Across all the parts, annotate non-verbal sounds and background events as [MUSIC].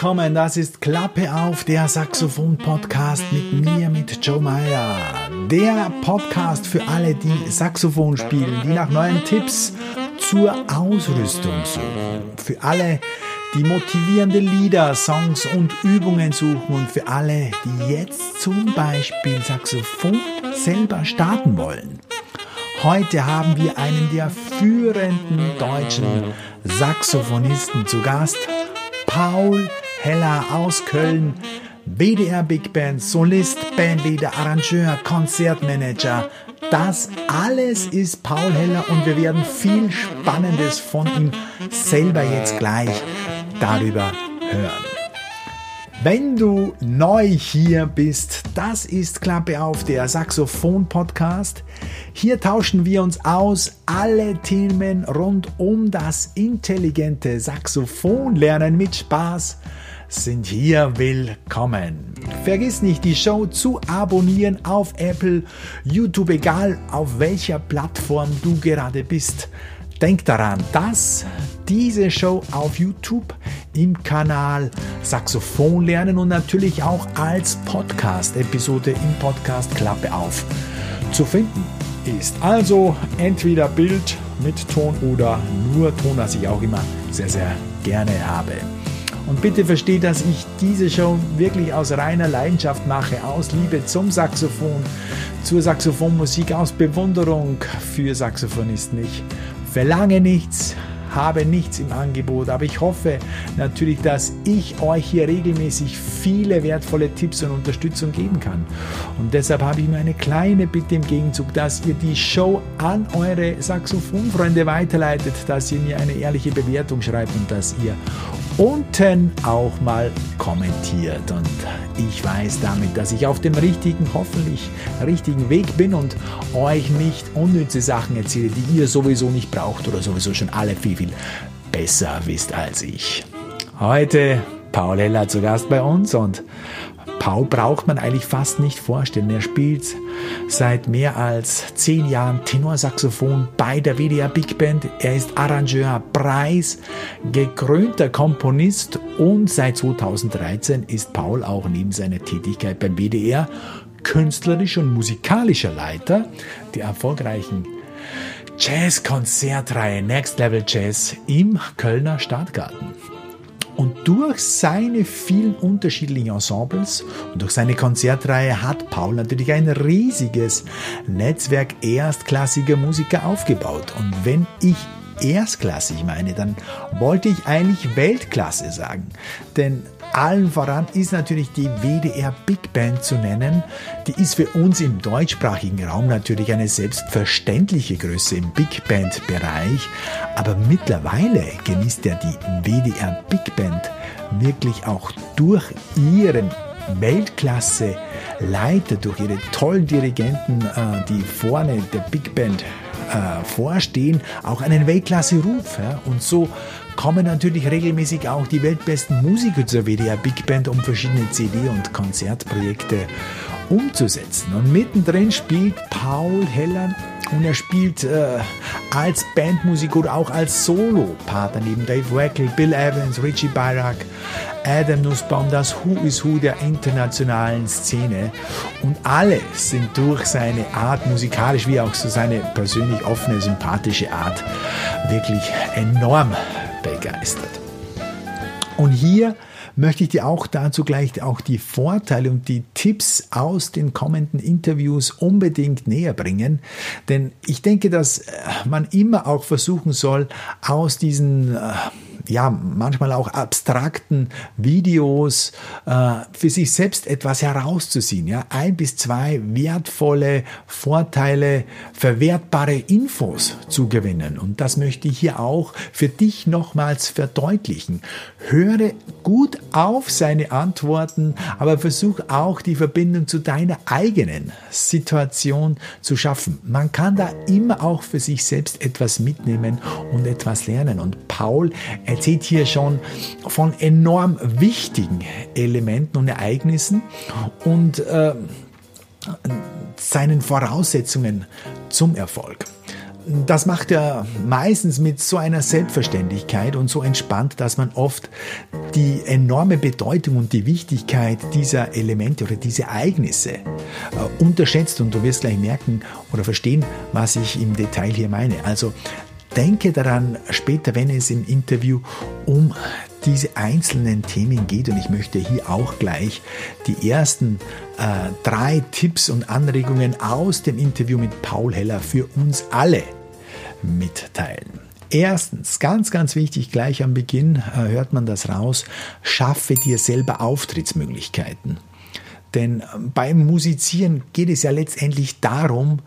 Willkommen, das ist Klappe auf, der Saxophon-Podcast mit mir, mit Joe Meyer. Der Podcast für alle, die Saxophon spielen, die nach neuen Tipps zur Ausrüstung suchen. Für alle, die motivierende Lieder, Songs und Übungen suchen und für alle, die jetzt zum Beispiel Saxophon selber starten wollen. Heute haben wir einen der führenden deutschen Saxophonisten zu Gast, Paul Heller aus Köln, WDR Big Band, Solist, Bandleader, Arrangeur, Konzertmanager. Das alles ist Paul Heller und wir werden viel Spannendes von ihm selber jetzt gleich darüber hören. Wenn du neu hier bist, das ist Klappe auf der Saxophon-Podcast. Hier tauschen wir uns aus alle Themen rund um das intelligente Saxophonlernen mit Spaß sind hier willkommen. Vergiss nicht, die Show zu abonnieren auf Apple, YouTube, egal auf welcher Plattform du gerade bist. Denk daran, dass diese Show auf YouTube im Kanal Saxophon lernen und natürlich auch als Podcast-Episode im Podcast Klappe auf zu finden ist. Also entweder Bild mit Ton oder nur Ton, was ich auch immer sehr, sehr gerne habe. Und bitte versteht, dass ich diese Show wirklich aus reiner Leidenschaft mache, aus Liebe zum Saxophon, zur Saxophonmusik, aus Bewunderung für Saxophonisten. Ich verlange nichts, habe nichts im Angebot, aber ich hoffe natürlich, dass ich euch hier regelmäßig viele wertvolle Tipps und Unterstützung geben kann. Und deshalb habe ich mir eine kleine Bitte im Gegenzug, dass ihr die Show an eure Saxophonfreunde weiterleitet, dass ihr mir eine ehrliche Bewertung schreibt und dass ihr unten auch mal kommentiert. Und ich weiß damit, dass ich auf dem richtigen, hoffentlich richtigen Weg bin und euch nicht unnütze Sachen erzähle, die ihr sowieso nicht braucht oder sowieso schon alle viel, viel besser wisst als ich. Heute Paul Heller zu Gast bei uns und Paul braucht man eigentlich fast nicht vorstellen. Er spielt seit mehr als zehn Jahren Tenorsaxophon bei der WDR Big Band. Er ist Arrangeur, Preis, gekrönter Komponist und seit 2013 ist Paul auch neben seiner Tätigkeit beim WDR künstlerisch und musikalischer Leiter der erfolgreichen Jazz-Konzertreihe Next Level Jazz im Kölner Stadtgarten. Und durch seine vielen unterschiedlichen Ensembles und durch seine Konzertreihe hat Paul natürlich ein riesiges Netzwerk erstklassiger Musiker aufgebaut. Und wenn ich erstklassig meine, dann wollte ich eigentlich Weltklasse sagen. Denn allen voran ist natürlich die WDR Big Band zu nennen. Die ist für uns im deutschsprachigen Raum natürlich eine selbstverständliche Größe im Big Band Bereich. Aber mittlerweile genießt ja die WDR Big Band wirklich auch durch ihren Weltklasse Leiter, durch ihre tollen Dirigenten, äh, die vorne der Big Band äh, vorstehen, auch einen Weltklasse-Ruf. Ja? Und so kommen natürlich regelmäßig auch die weltbesten Musiker zur WDR Big Band, um verschiedene CD- und Konzertprojekte umzusetzen. Und mittendrin spielt Paul Heller und er spielt äh, als Bandmusiker oder auch als Solo-Partner neben Dave Wackel, Bill Evans, Richie Bayrak, Adam Nussbaum, das Who is Who der internationalen Szene. Und alle sind durch seine Art, musikalisch wie auch so seine persönlich offene, sympathische Art, wirklich enorm begeistert. Und hier möchte ich dir auch dazu gleich auch die Vorteile und die Tipps aus den kommenden Interviews unbedingt näher bringen. Denn ich denke, dass äh, man immer auch versuchen soll, aus diesen äh, ja, manchmal auch abstrakten Videos äh, für sich selbst etwas herauszuziehen. Ja? Ein bis zwei wertvolle Vorteile, verwertbare Infos zu gewinnen. Und das möchte ich hier auch für dich nochmals verdeutlichen. Höre gut auf seine Antworten, aber versuch auch die Verbindung zu deiner eigenen Situation zu schaffen. Man kann da immer auch für sich selbst etwas mitnehmen und etwas lernen. Und Paul erzählt hier schon von enorm wichtigen Elementen und Ereignissen und äh, seinen Voraussetzungen zum Erfolg. das macht er meistens mit so einer Selbstverständlichkeit und so entspannt, dass man oft die enorme Bedeutung und die Wichtigkeit dieser Elemente oder diese Ereignisse äh, unterschätzt. Und du wirst gleich merken oder verstehen, was ich im Detail hier meine. Also denke daran später, wenn es im Interview um diese einzelnen Themen geht. Und ich möchte hier auch gleich die ersten äh, drei Tipps und Anregungen aus dem Interview mit Paul Heller für uns alle mitteilen. Erstens, ganz, ganz wichtig, gleich am Beginn äh, hört man das raus, schaffe dir selber Auftrittsmöglichkeiten. Denn beim Musizieren geht es ja letztendlich darum,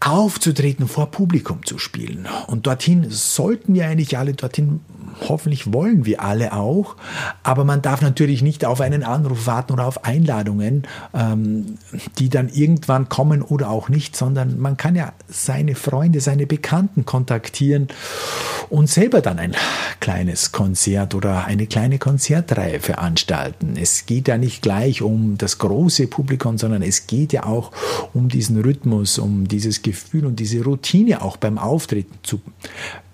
aufzutreten, vor Publikum zu spielen. Und dorthin sollten wir eigentlich alle dorthin hoffentlich wollen wir alle auch, aber man darf natürlich nicht auf einen Anruf warten oder auf Einladungen, ähm, die dann irgendwann kommen oder auch nicht, sondern man kann ja seine Freunde, seine Bekannten kontaktieren und selber dann ein kleines Konzert oder eine kleine Konzertreihe veranstalten. Es geht ja nicht gleich um das große Publikum, sondern es geht ja auch um diesen Rhythmus, um dieses Gefühl und diese Routine auch beim Auftreten zu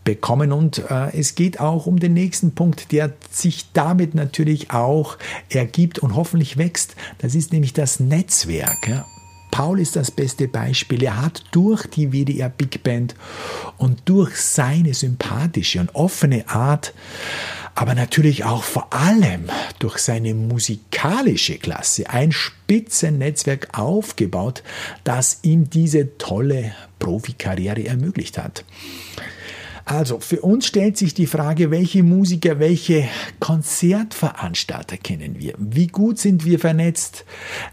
bekommen. Und äh, es geht auch um den nächsten Punkt, der sich damit natürlich auch ergibt und hoffentlich wächst. Das ist nämlich das Netzwerk. Ja. Paul ist das beste Beispiel. Er hat durch die WDR Big Band und durch seine sympathische und offene Art, aber natürlich auch vor allem durch seine musikalische Klasse ein Spitzennetzwerk aufgebaut, das ihm diese tolle Profikarriere ermöglicht hat. Also für uns stellt sich die Frage, welche Musiker, welche Konzertveranstalter kennen wir? Wie gut sind wir vernetzt?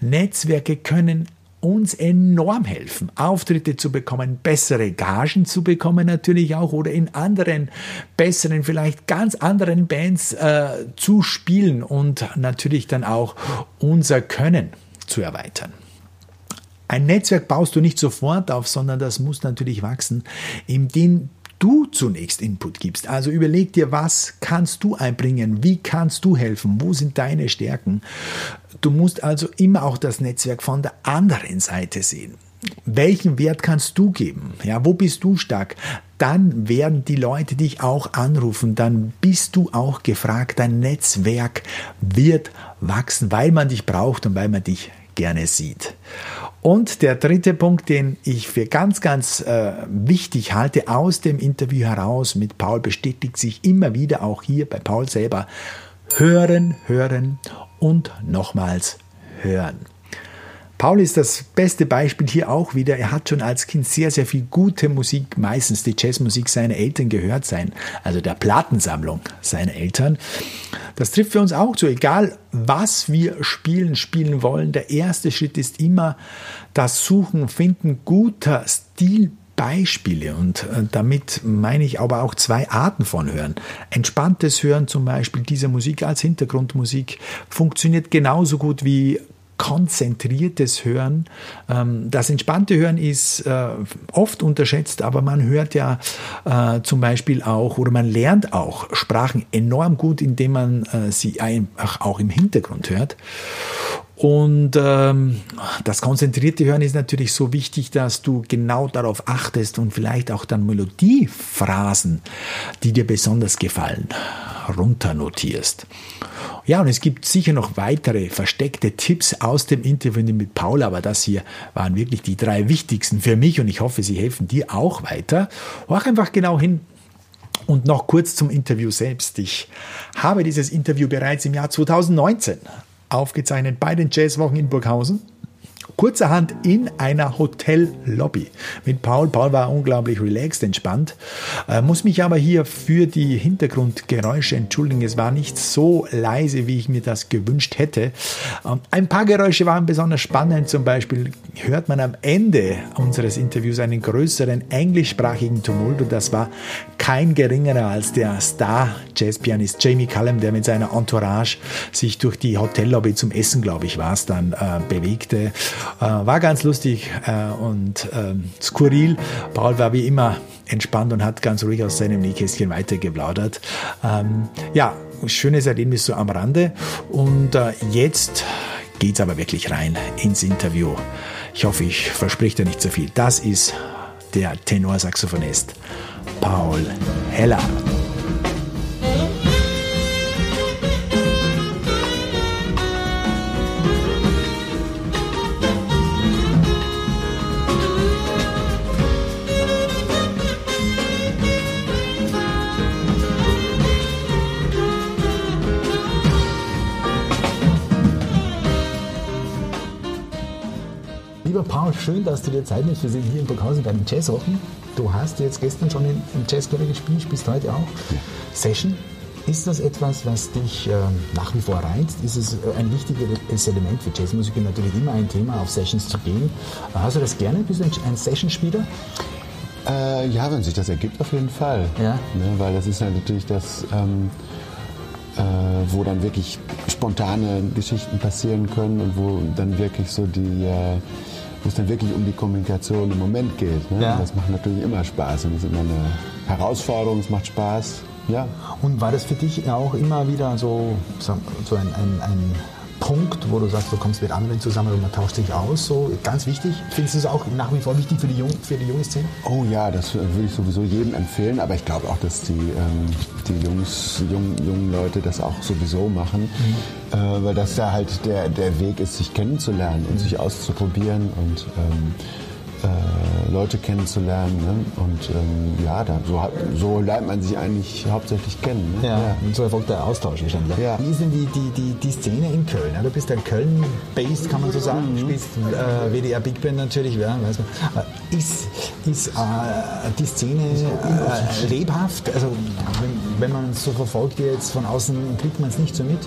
Netzwerke können uns enorm helfen, Auftritte zu bekommen, bessere Gagen zu bekommen natürlich auch oder in anderen, besseren, vielleicht ganz anderen Bands äh, zu spielen und natürlich dann auch unser Können zu erweitern. Ein Netzwerk baust du nicht sofort auf, sondern das muss natürlich wachsen, indem du zunächst Input gibst. Also überleg dir, was kannst du einbringen, wie kannst du helfen, wo sind deine Stärken. Du musst also immer auch das Netzwerk von der anderen Seite sehen. Welchen Wert kannst du geben? Ja, wo bist du stark? Dann werden die Leute dich auch anrufen, dann bist du auch gefragt. Dein Netzwerk wird wachsen, weil man dich braucht und weil man dich gerne sieht. Und der dritte Punkt, den ich für ganz, ganz äh, wichtig halte aus dem Interview heraus mit Paul, bestätigt sich immer wieder auch hier bei Paul selber. Hören, hören und nochmals hören. Paul ist das beste Beispiel hier auch wieder. Er hat schon als Kind sehr, sehr viel gute Musik, meistens die Jazzmusik seiner Eltern gehört sein, also der Plattensammlung seiner Eltern. Das trifft für uns auch zu. Egal, was wir spielen, spielen wollen, der erste Schritt ist immer das Suchen, Finden guter Stil. Beispiele und äh, damit meine ich aber auch zwei Arten von Hören. Entspanntes Hören zum Beispiel dieser Musik als Hintergrundmusik funktioniert genauso gut wie konzentriertes Hören. Ähm, das entspannte Hören ist äh, oft unterschätzt, aber man hört ja äh, zum Beispiel auch oder man lernt auch Sprachen enorm gut, indem man äh, sie einfach auch im Hintergrund hört. Und ähm, das konzentrierte Hören ist natürlich so wichtig, dass du genau darauf achtest und vielleicht auch dann Melodiephrasen, die dir besonders gefallen, runternotierst. Ja, und es gibt sicher noch weitere versteckte Tipps aus dem Interview mit Paul, aber das hier waren wirklich die drei wichtigsten für mich und ich hoffe, sie helfen dir auch weiter. Hör einfach genau hin, und noch kurz zum Interview selbst. Ich habe dieses Interview bereits im Jahr 2019 aufgezeichnet bei den Jazzwochen in Burghausen kurzerhand in einer Hotellobby mit Paul. Paul war unglaublich relaxed, entspannt. Äh, muss mich aber hier für die Hintergrundgeräusche entschuldigen. Es war nicht so leise, wie ich mir das gewünscht hätte. Ähm, ein paar Geräusche waren besonders spannend. Zum Beispiel hört man am Ende unseres Interviews einen größeren englischsprachigen Tumult und das war kein geringerer als der Star-Jazzpianist Jamie Cullum, der mit seiner Entourage sich durch die Hotellobby zum Essen, glaube ich, war es dann, äh, bewegte. Äh, war ganz lustig äh, und äh, skurril. Paul war wie immer entspannt und hat ganz ruhig aus seinem Nähkästchen weitergeplaudert. Ähm, ja, schönes Erlebnis so am Rande. Und äh, jetzt geht's aber wirklich rein ins Interview. Ich hoffe, ich verspreche dir nicht zu so viel. Das ist der Tenorsaxophonist Paul Heller. Lieber Paul, schön, dass du dir Zeit nimmst. Wir sind hier in Burghausen bei den Jazzwochen. Du hast jetzt gestern schon im Jazzclub gespielt, spielst heute auch. Ja. Session. Ist das etwas, was dich äh, nach wie vor reizt? Ist es äh, ein wichtiges Element für Jazzmusiker natürlich immer ein Thema, auf Sessions zu gehen? Hast du das gerne? Bist du ein Sessionspieler? Äh, ja, wenn sich das ergibt, auf jeden Fall. Ja. Ne, weil das ist ja natürlich das, ähm, äh, wo dann wirklich spontane Geschichten passieren können und wo dann wirklich so die äh, wo es dann wirklich um die Kommunikation im Moment geht. Ne? Ja. Das macht natürlich immer Spaß und das ist immer eine Herausforderung, es macht Spaß. Ja. Und war das für dich auch immer wieder so, so ein, ein, ein Punkt, wo du sagst, du kommst mit anderen zusammen und man tauscht sich aus? So ganz wichtig. Findest du es auch nach wie vor wichtig für die, Jung, für die junge Szene? Oh ja, das würde ich sowieso jedem empfehlen. Aber ich glaube auch, dass die, ähm, die Jungs, jungen, jungen Leute das auch sowieso machen. Mhm. Äh, weil das ja halt der, der Weg ist, sich kennenzulernen und mhm. sich auszuprobieren und ähm, äh, Leute kennenzulernen. Ne? Und ähm, ja, da, so, so, lernt man sich eigentlich hauptsächlich kennen. Ne? Ja, ja, und so erfolgt der Austausch wahrscheinlich. Ja. Wie ist denn die, die, die, die Szene in Köln? Ja, du bist ja Köln-based, kann man so sagen. Du mhm. spielst äh, WDR Big Band natürlich, ja, weiß man. Äh, ist, ist äh, die Szene äh, lebhaft? Also wenn, wenn man es so verfolgt jetzt von außen, kriegt man es nicht so mit.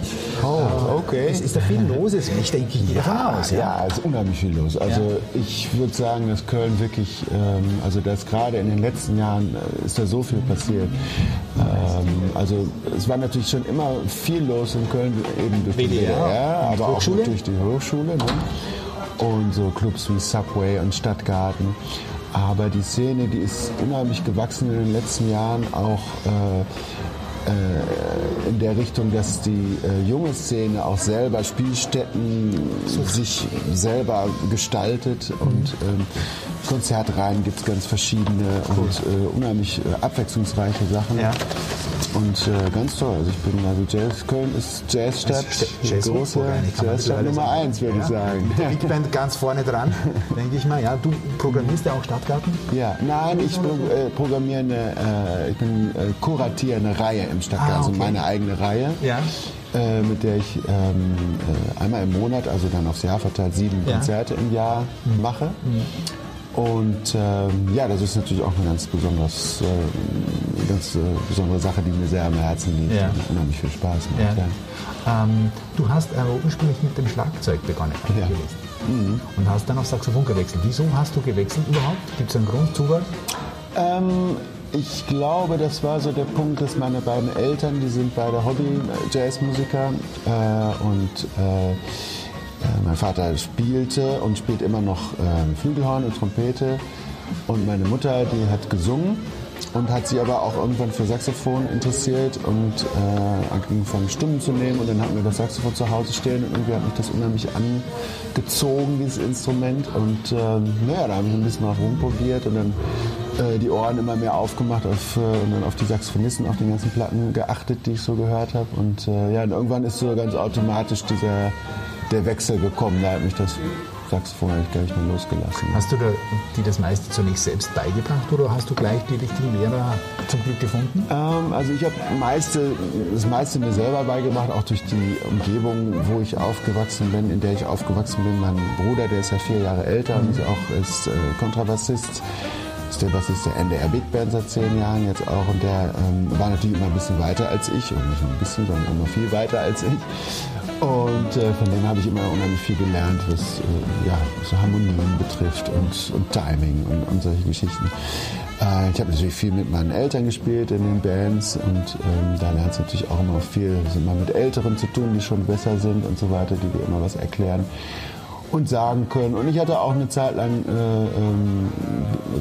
Oh, äh, okay. Ist, ist da viel [LAUGHS] los? Ich denke, gehe davon aus. Ja, ja, es ist unheimlich viel los. Also ich würde sagen, dass Köln wirklich, ähm, also dass gerade in den letzten Jahren äh, ist da so viel passiert. Ähm, also es war natürlich schon immer viel los in Köln, eben durch die WDR, aber auch durch die Hochschule. Ne? Und so Clubs wie Subway und Stadtgarten. Aber die Szene, die ist unheimlich gewachsen in den letzten Jahren, auch äh, in der Richtung, dass die äh, junge Szene auch selber Spielstätten sich selber gestaltet und ähm, Konzertreihen gibt es ganz verschiedene cool. und äh, unheimlich äh, abwechslungsreiche Sachen. Ja. Und äh, ganz toll. Also ich bin also Jazz, Köln ist Jazzstadt, Jazz große Jazzstadt Nummer eins, würde ja. ich sagen. Mit der Big Band ganz vorne dran, [LAUGHS] denke ich mal. Ja, du programmierst ja auch Stadtgarten? Ja, nein, ich pro, äh, programmiere eine, äh, ich bin äh, kuratiere eine Reihe im Stadtgarten, ah, okay. also meine eigene Reihe. Ja. Äh, mit der ich ähm, äh, einmal im Monat, also dann aufs Jahr verteilt, sieben ja. Konzerte im Jahr mhm. mache. Mhm. Und ähm, ja, das ist natürlich auch eine ganz, besonders, äh, ganz äh, besondere Sache, die mir sehr am Herzen liegt ja. und unheimlich viel Spaß macht. Ja. Ja. Ähm, du hast äh, ursprünglich mit dem Schlagzeug begonnen, ja. Mhm. und hast dann auf Saxophon gewechselt. Wieso hast du gewechselt überhaupt? Gibt es einen Grund, Zufall? Ähm, ich glaube, das war so der Punkt, dass meine beiden Eltern, die sind beide Hobby-Jazzmusiker äh, und äh, mein Vater spielte und spielt immer noch äh, Flügelhorn und Trompete. Und meine Mutter, die hat gesungen und hat sie aber auch irgendwann für Saxophon interessiert und äh, angefangen Stimmen zu nehmen und dann hatten wir das Saxophon zu Hause stehen und irgendwie hat mich das unheimlich angezogen, dieses Instrument und ähm, naja, da habe ich ein bisschen drauf rumprobiert und dann äh, die Ohren immer mehr aufgemacht auf, äh, und dann auf die Saxophonisten, auf den ganzen Platten geachtet, die ich so gehört habe und äh, ja, und irgendwann ist so ganz automatisch dieser der Wechsel gekommen. Da hat mich das Saxophon eigentlich gar nicht mehr losgelassen. Hast du dir das meiste zunächst selbst beigebracht oder hast du gleich die richtigen Lehrer zum Glück gefunden? Ähm, also ich habe meiste, das meiste mir selber beigebracht, auch durch die Umgebung, wo ich aufgewachsen bin, in der ich aufgewachsen bin. Mein Bruder, der ist ja vier Jahre älter mhm. und ist auch ist, äh, Kontrabassist ist der NDR Big Band seit zehn Jahren jetzt auch und der ähm, war natürlich immer ein bisschen weiter als ich und nicht nur ein bisschen, sondern immer viel weiter als ich. Und äh, von dem habe ich immer unheimlich viel gelernt, was äh, ja, so Harmonien betrifft und, und Timing und, und solche Geschichten. Äh, ich habe natürlich viel mit meinen Eltern gespielt in den Bands und ähm, da lernst du natürlich auch immer viel immer mit Älteren zu tun, die schon besser sind und so weiter, die dir immer was erklären. Und sagen können. Und ich hatte auch eine Zeit lang äh, ähm,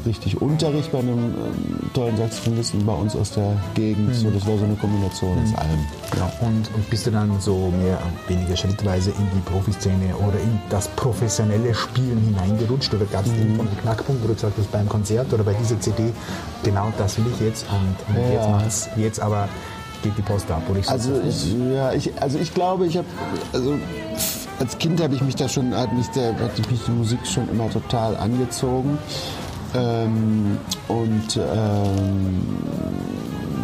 richtig Unterricht bei einem ähm, tollen Saxophonisten bei uns aus der Gegend. Mhm. So, das war so eine Kombination mhm. aus allem. Ja. Und, und bist du dann so mehr weniger schrittweise in die Profiszene oder in das professionelle Spielen hineingerutscht? Oder gab es mhm. einen Knackpunkt, wo du gesagt hast, beim Konzert oder bei dieser CD, genau das will ich jetzt und, und ja. jetzt, jetzt aber geht die Post ab, oder ich also ich, ja, ich, also ich glaube, ich habe, also als Kind habe ich mich da schon, hat mich, der, hat mich die Musik schon immer total angezogen. Ähm, und ähm,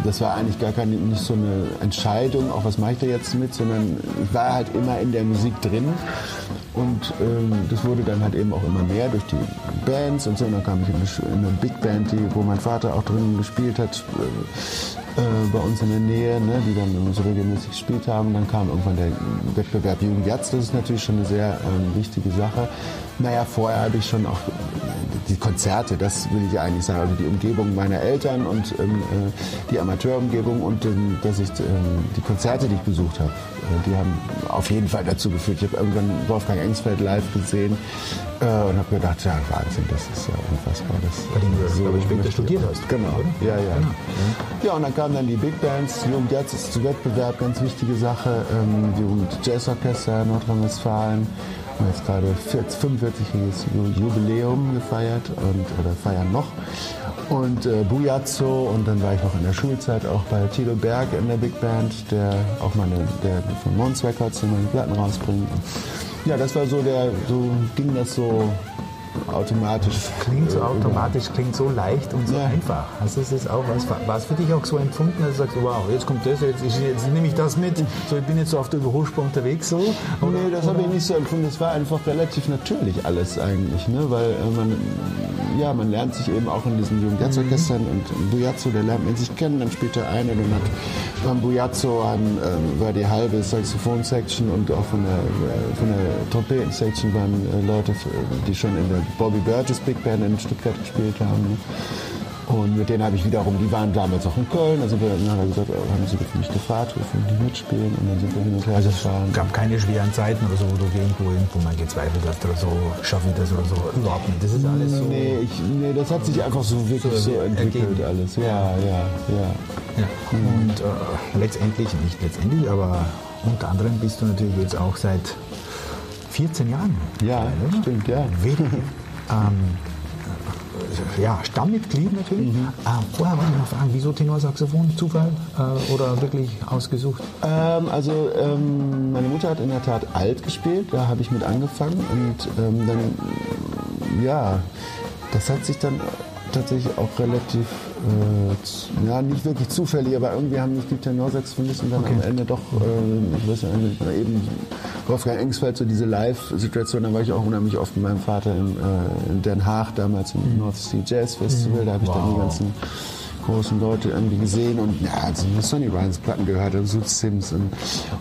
das war eigentlich gar keine, nicht so eine Entscheidung, auch was mache ich da jetzt mit, sondern ich war halt immer in der Musik drin. Und ähm, das wurde dann halt eben auch immer mehr durch die Bands und so. Und dann kam ich in eine, in eine Big Band, die, wo mein Vater auch drin gespielt hat. Äh, bei uns in der Nähe, ne, die dann so regelmäßig gespielt haben. Dann kam irgendwann der Wettbewerb Jugend Jetzt. Das ist natürlich schon eine sehr ähm, wichtige Sache. Naja, vorher habe ich schon auch die Konzerte, das will ich eigentlich sagen, also die Umgebung meiner Eltern und ähm, äh, die Amateurumgebung und ähm, dass ich ähm, die Konzerte, die ich besucht habe, äh, die haben auf jeden Fall dazu geführt. Ich habe irgendwann Wolfgang Engsfeld live gesehen äh, und habe gedacht, ja Wahnsinn, das ist ja unfassbar. Das, Bei dem du, so glaube ich, später studiert hast. Genau, oder? ja, ja. Genau. Ja, und dann kamen dann die Big Bands, Jugend Jetzt ist zu Wettbewerb, ganz wichtige Sache, ähm, Jugend Jazzorchester Nordrhein-Westfalen haben jetzt gerade 45-jähriges Jubiläum gefeiert und, oder feiern noch. Und äh, Bujazzo und dann war ich noch in der Schulzeit auch bei Tilo Berg in der Big Band, der auch meine, der von Mons Records meine Platten rausbringt. Ja, das war so der, so ging das so automatisch. Klingt so automatisch, klingt so leicht und so ja. einfach. Also es ist auch was, war es für dich auch so empfunden, dass du sagst, wow, jetzt kommt das, jetzt, jetzt, jetzt nehme ich das mit, so ich bin jetzt so auf der Überholspur unterwegs so? Oder, nee, das habe ich nicht so empfunden. Das war einfach relativ natürlich alles eigentlich, ne? weil äh, man, ja, man lernt sich eben auch in diesen Jugendjazzorchestern mhm. und Bujazzo, der lernt man sich kennen, dann später ein und dann hat beim Bujazzo ähm, war die halbe Saxophon-Section und auch von der, äh, von der Trompeten-Section waren äh, Leute, die schon in der Bobby Burgess Big Band in Stuttgart gespielt haben. Und mit denen habe ich wiederum, die waren damals auch in Köln, also wir, er gesagt, oh, haben sie mich gefragt, dürfen die mitspielen und dann sind wir hin und her Also es gab keine schweren Zeiten oder so, wo du irgendwo, irgendwo mal gezweifelt hast oder so, schaffe ich das oder so, überhaupt nicht. Das ist alles so... Nee, ich, nee das hat sich einfach so wirklich so, so entwickelt ergeben. alles, ja, ja, ja. ja. Und äh, letztendlich, nicht letztendlich, aber unter anderem bist du natürlich jetzt auch seit 14 Jahren. Ja, dabei, stimmt, ja. WDF, ähm, ja, Stammmitglied natürlich. Mhm. Äh, vorher wollte ich noch fragen, wieso Tenorsaxophon? Zufall äh, oder wirklich ausgesucht? Ähm, also ähm, meine Mutter hat in der Tat alt gespielt, da habe ich mit angefangen und ähm, dann, ja, das hat sich dann tatsächlich auch relativ, äh, ja, nicht wirklich zufällig, aber irgendwie haben mich die Tenorsaxophonisten dann okay. am Ende doch, äh, ich weiß nicht, eben Wolfgang Engsfeld, so diese Live-Situation, da war ich auch unheimlich oft mit meinem Vater in, äh, in Den Haag damals im mhm. North Sea Jazz Festival, da habe ich wow. dann die ganzen großen Leute irgendwie gesehen und ja, also Sonny Ryans Platten gehört und Sue Sims und,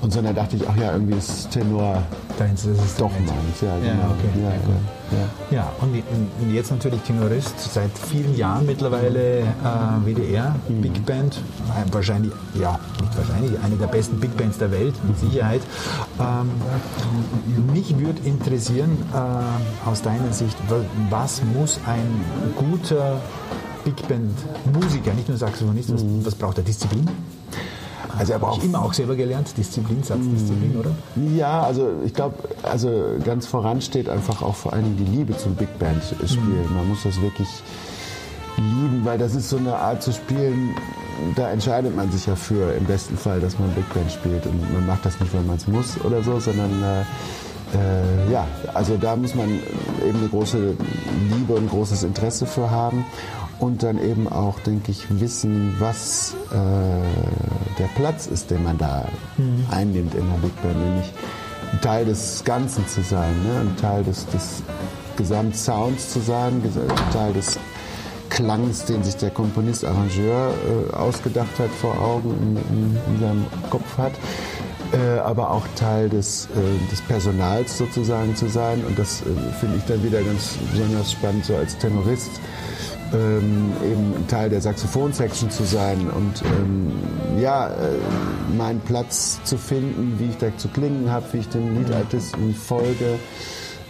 und so, und da dachte ich, ach ja, irgendwie ist Tenor Deins ist es doch meins, ja, genau. Ja, okay. ja, ja, ja. und, jetzt natürlich Tenorist, seit vielen Jahren mittlerweile äh, WDR, mhm. Big Band, wahrscheinlich, ja, nicht wahrscheinlich, eine der besten Big Bands der Welt, mit Sicherheit. Ähm, mich würde interessieren, äh, aus deiner Sicht, was muss ein guter Big Band Musiker, nicht nur Saxophonist, was, mhm. was braucht er? Disziplin? Also er braucht immer auch selber gelernt, Disziplin, Satzdisziplin, oder? Ja, also ich glaube, also ganz voran steht einfach auch vor allen Dingen die Liebe zum Big Band spielen. Mhm. Man muss das wirklich lieben, weil das ist so eine Art zu spielen, da entscheidet man sich ja für im besten Fall, dass man Big Band spielt und man macht das nicht, weil man es muss oder so, sondern äh, äh, ja, also da muss man eben eine große Liebe und großes Interesse für haben und dann eben auch, denke ich, wissen, was äh, der Platz ist, den man da mhm. einnimmt in der Big Band, nämlich ein Teil des Ganzen zu sein, ne? ein Teil des, des Gesamtsounds zu sein, ein Teil des Klangs, den sich der Komponist, Arrangeur äh, ausgedacht hat, vor Augen in, in, in seinem Kopf hat. Äh, aber auch Teil des, äh, des Personals sozusagen zu sein. Und das äh, finde ich dann wieder ganz besonders spannend, so als Tenorist ähm, eben Teil der Saxophon-Section zu sein und ähm, ja, äh, meinen Platz zu finden, wie ich da zu klingen habe, wie ich den Liedartisten folge.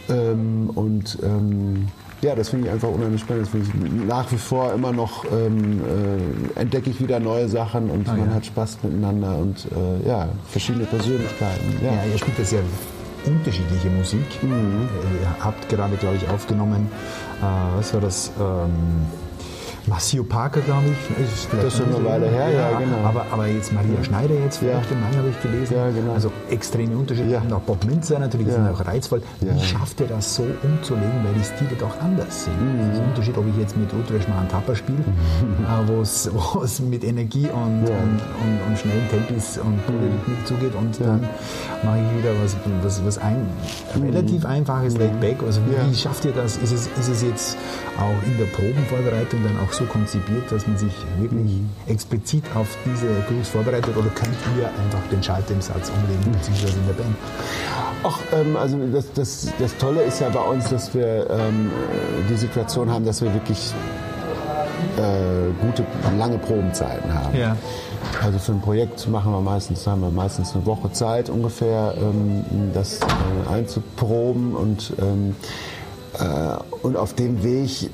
Ähm, und ähm, ja, das finde ich einfach unheimlich spannend. Das nach wie vor immer noch ähm, äh, entdecke ich wieder neue Sachen und Ah, man ja. hat Spaß miteinander und äh, ja, verschiedene Persönlichkeiten. Ja. Ja, ihr spielt ja sehr unterschiedliche Musik. Mhm. Äh, Ihr habt gerade, glaube ich, aufgenommen, äh, was war das? Ähm, Maceo Parker, glaube ich. Ist Das ist schon eine so- Weile her, ja, genau. Aber, aber jetzt Maria Schneider jetzt Ja. vielleicht im Mai habe ich gelesen. Ja, genau. Also extreme Unterschiede. Ja. Und auch Bob Minzer natürlich, Ja. sind auch reizvoll. Ja. Wie schafft ihr das so umzulegen, weil die Stile doch anders sind? Mhm. Das ist ein Unterschied, ob ich jetzt mit Utrecht mal einen Tapper spiele, [LAUGHS] äh, wo es mit Energie und, Ja. und, und, und schnellen Tempis und Rhythmik zugeht und dann mache ich wieder was, was, was ein, relativ einfaches Laid Back. Also wie, Mhm. Ja. wie schafft ihr das? Ist es, ist es jetzt auch in der Probenvorbereitung dann auch so konzipiert, dass man sich wirklich Mhm. explizit auf diese Grooves vorbereitet oder könnt ihr einfach den Schalter im Satz umlegen, beziehungsweise in der Band? Ach, ähm, also das, das, das Tolle ist ja bei uns, dass wir ähm, die Situation haben, dass wir wirklich äh, gute, lange Probenzeiten haben. Ja. Also für ein Projekt machen wir meistens, haben wir meistens eine Woche Zeit ungefähr, ähm, das äh, einzuproben und, ähm, äh, und auf dem Weg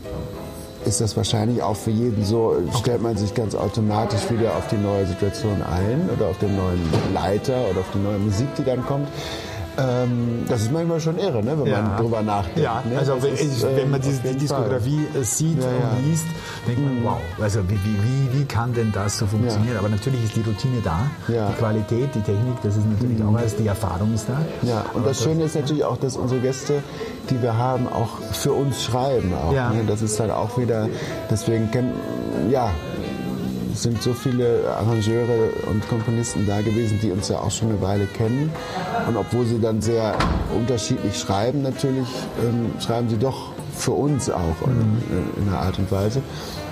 ist das wahrscheinlich auch für jeden so, stellt man sich ganz automatisch wieder auf die neue Situation ein oder auf den neuen Leiter oder auf die neue Musik, die dann kommt. Ähm, das ist manchmal schon irre, ne, wenn man drüber nachdenkt. Ja, ne? also Das wenn, ist, wenn man ähm, die, auf die Diskografie äh, sieht Ja, ja. und liest, denkt man, wow, also wie, wie, wie, wie kann denn das so funktionieren? Aber natürlich ist die Routine da, Ja. Mhm. die Qualität, die Technik, das ist natürlich auch alles, die Erfahrung ist da. Ja, und das Schöne ist natürlich auch, dass unsere Gäste, die wir haben, auch für uns schreiben. Auch, Ja. ne? Das ist dann auch wieder, deswegen ja, sind so viele Arrangeure und Komponisten da gewesen, die uns ja auch schon eine Weile kennen. Und obwohl sie dann sehr unterschiedlich schreiben, natürlich, ähm, schreiben sie doch für uns auch in, in einer Art und Weise.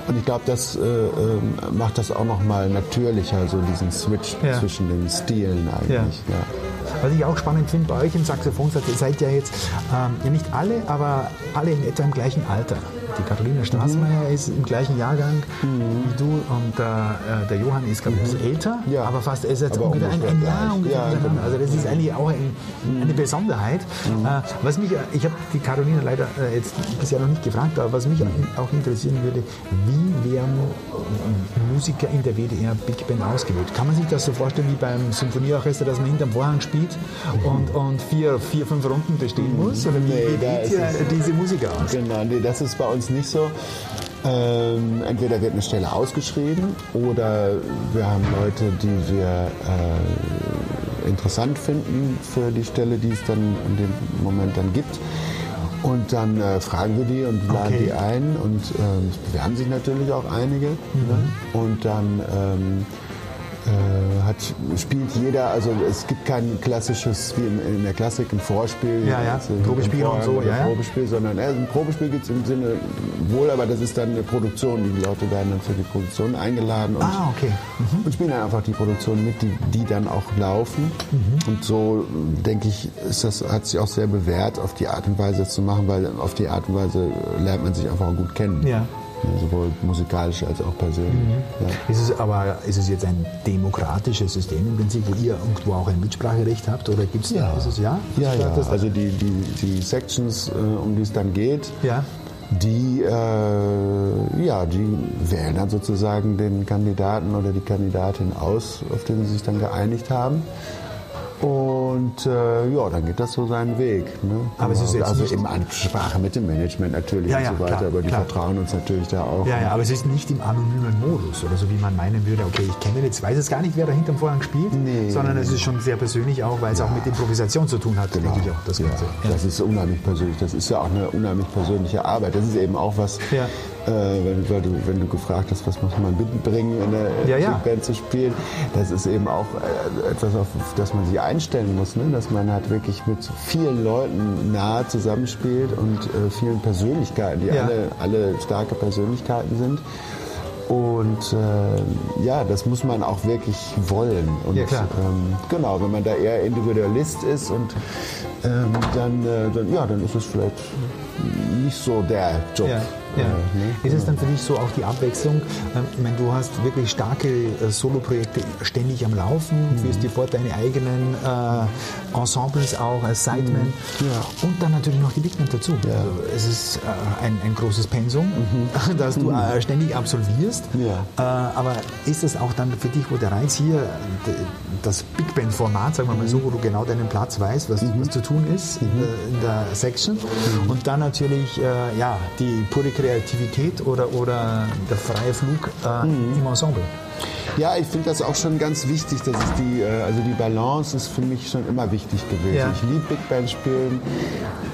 Und ich glaube, das äh, ähm, macht das auch nochmal natürlicher, so diesen Switch Ja. zwischen den Stilen eigentlich. Ja. Was ich auch spannend finde bei euch im Saxophonsatz, ihr seid ja jetzt, ähm, ja nicht alle, aber alle in etwa im gleichen Alter. Die Katharina Straßmeier ist im gleichen Jahrgang wie du und der, äh, der Johann ist, glaube ich, ein bisschen älter, Ja. aber fast er ist jetzt Aber ungefähr ein, ein Jahr ungefähr Ja, genau. Also das ist eigentlich auch ein, eine Besonderheit. Äh, was mich, ich habe die Carolina leider äh, jetzt bisher noch nicht gefragt, aber was mich auch interessieren würde, wie werden Musiker in der WDR Big Band ausgewählt? Kann man sich das so vorstellen wie beim Symphonieorchester, dass man hinterm Vorhang spielt und, und vier, vier, fünf Runden bestehen muss? Oder wie, Nee, wie ihr es- diese Musiker aus? Genau, nee, das ist bei uns nicht so. Ähm, entweder wird eine Stelle ausgeschrieben oder wir haben Leute, die wir äh, interessant finden für die Stelle, die es dann in dem Moment dann gibt. Und dann äh, fragen wir die und laden Okay. die ein und ähm, es bewerben sich natürlich auch einige. Ne? Und dann ähm, äh, hat, spielt jeder, also es gibt kein klassisches, wie in, in der Klassik, ein Vorspiel. Ja, ja, also Probespiel und so, ja, ja. Probespiel, sondern äh, ein Probespiel gibt es im Sinne wohl, aber das ist dann eine Produktion. Die Leute werden dann für die Produktion eingeladen und, Ah, okay. und spielen dann einfach die Produktion mit, die, die dann auch laufen. Mhm. Und so denke ich, ist das, hat sich auch sehr bewährt, auf die Art und Weise zu machen, weil auf die Art und Weise lernt man sich einfach auch gut kennen. Ja. Sowohl musikalisch als auch persönlich. Ja. Ist es aber ist es jetzt ein demokratisches System im Prinzip, wo ihr irgendwo auch ein Mitspracherecht habt? Oder gibt es? Ist es, ja? Ja, ja. Also die, die, die Sections, äh, um die es dann geht, Ja. die, äh, ja, die wählen dann sozusagen den Kandidaten oder die Kandidatin aus, auf den sie sich dann geeinigt haben. Und äh, ja, dann geht das so seinen Weg. Ne? Aber es ist jetzt also nicht- in Ansprache mit dem Management natürlich Ja, und ja, so weiter, klar, aber die klar. vertrauen uns natürlich da auch. Ja, ja, aber es ist nicht im anonymen Modus oder so, wie man meinen würde, okay, ich kenne jetzt, weiß jetzt gar nicht, wer da hinterm Vorhang spielt, Nee. sondern es ist schon sehr persönlich auch, weil es auch mit Improvisation zu tun hat, denke ich auch, das ja, Ganze. Das ist unheimlich persönlich. Das ist ja auch eine unheimlich persönliche Arbeit. Das ist eben auch was, Ja. Äh, wenn, weil du, wenn du gefragt hast, was muss man mitbringen, in der Ja, ja. Band zu spielen. Das ist eben auch äh, etwas, auf das man sich einstellen muss. Ne? Dass man halt wirklich mit vielen Leuten nah zusammenspielt und äh, vielen Persönlichkeiten, die Ja. alle, alle starke Persönlichkeiten sind. Und äh, ja, das muss man auch wirklich wollen. Und Ja, ähm, genau, wenn man da eher Individualist ist und ähm, dann, äh, dann, ja, dann ist es vielleicht nicht so der Job. Ja. Ja. Äh, ne? Ist es dann für dich so auch die Abwechslung? Ähm, ich meine, du hast wirklich starke äh, Soloprojekte ständig am Laufen, mhm. führst dir fort deine eigenen äh, Ensembles auch als Sideman mhm. ja. und dann natürlich noch die Big Band dazu. Ja. Also es ist äh, ein, ein, großes Pensum, mhm. [LAUGHS] das du äh, ständig absolvierst. Ja. Äh, aber ist es auch dann für dich, wo der Reiz hier, das Big Band-Format, sagen wir mal so, wo du genau deinen Platz weißt, was, mhm. was zu tun ist in, der, Section mhm. und dann natürlich ja, die pure Kreativität oder, oder der freie Flug mhm. im Ensemble? Ja, ich finde das auch schon ganz wichtig, dass es die, äh, also die Balance ist für mich schon immer wichtig gewesen. Ja. Ich liebe Big Band spielen,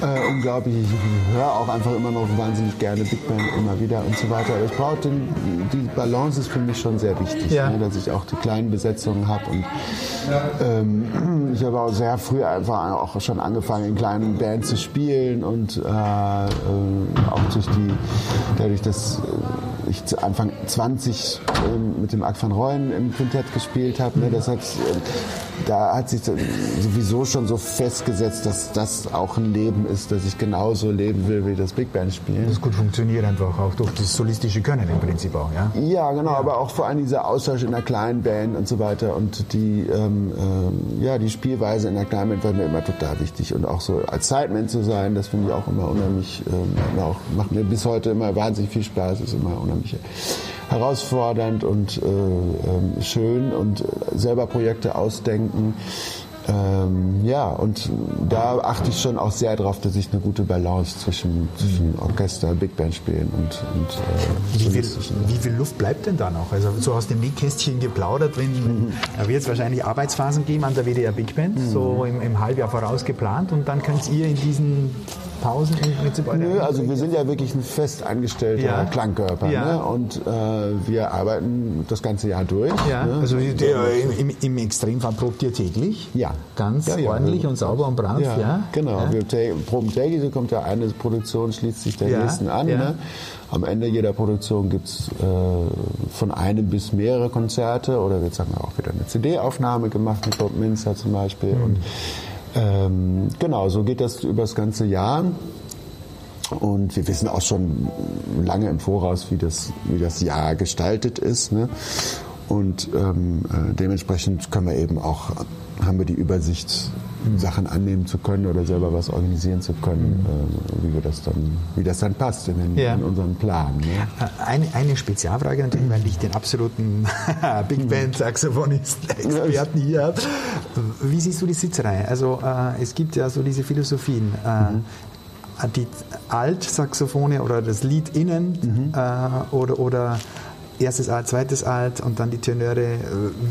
äh, unglaublich. Ich höre auch einfach immer noch wahnsinnig gerne Big Band immer wieder und so weiter. Aber ich brauche den, die Balance ist für mich schon sehr wichtig, ja. ne, dass ich auch die kleinen Besetzungen habe und ähm, ich habe auch sehr früh einfach auch schon angefangen in kleinen Bands zu spielen und äh, äh, auch durch die, dadurch, dass ich zu Anfang 20 äh, mit dem Ag van Rooyen im Quintett gespielt habe. Ne, das hat, äh, da hat sich sowieso schon so festgesetzt, dass das auch ein Leben ist, das ich genauso leben will wie das Big Band spielen. Das gut funktioniert einfach auch durch das solistische Können im Prinzip auch, ja? Ja, genau, ja. aber auch vor allem dieser Austausch in einer kleinen Band und so weiter und die, ähm, ähm, ja, die Spielweise in der kleinen Band war mir immer total wichtig und auch so als Sideman zu sein, das finde ich auch immer unheimlich, ähm, auch, macht mir bis heute immer wahnsinnig viel Spaß, ist immer unheimlich herausfordernd und äh, äh, schön und selber Projekte ausdenken. Ähm, ja, und da achte ich schon auch sehr darauf, dass ich eine gute Balance zwischen, zwischen Orchester, Big Band spielen und, und äh, wie, viel, wie viel Luft bleibt denn da noch? Also so aus dem Nähkästchen geplaudert drin, mhm. da wird es wahrscheinlich Arbeitsphasen geben an der WDR Big Band, mhm. so im, im Halbjahr voraus geplant und dann könnt ihr in diesen Pausen mit Gebäude? Nö, also wir sind ja wirklich ein fest angestellter ja. Klangkörper. Ja. Ne? Und äh, wir arbeiten das ganze Jahr durch. Ja. Ne? Also der, im, im, Extremfall probt ihr täglich? Ja. Ganz ja, ordentlich und sauber und brav, ja? Genau, wir proben täglich, so kommt ja eine Produktion, schließt sich der nächsten an. Ne? Am Ende jeder Produktion gibt es äh, von einem bis mehrere Konzerte oder jetzt haben wir auch wieder eine CD-Aufnahme gemacht mit Bob Minster zum Beispiel. Mhm. Und ähm, genau, so geht das über das ganze Jahr. Und wir wissen auch schon lange im Voraus, wie das, wie das Jahr gestaltet ist. Ne? Und ähm, äh, dementsprechend können wir eben auch, haben wir die Übersicht, mhm. Sachen annehmen zu können oder selber was organisieren zu können, mhm. äh, wie, wir das dann, wie das dann passt in, den, ja. in unseren Plan. Ne? Äh, eine, eine Spezialfrage natürlich, weil ich den absoluten [LAUGHS] Big mhm. Band Saxophonisten, Experten hier habe. Wie siehst du die Sitzerei? Also äh, es gibt ja so diese Philosophien. Äh, mhm die Altsaxophone oder das Lied innen mhm. äh, oder, oder erstes Alt, zweites Alt und dann die Tenöre.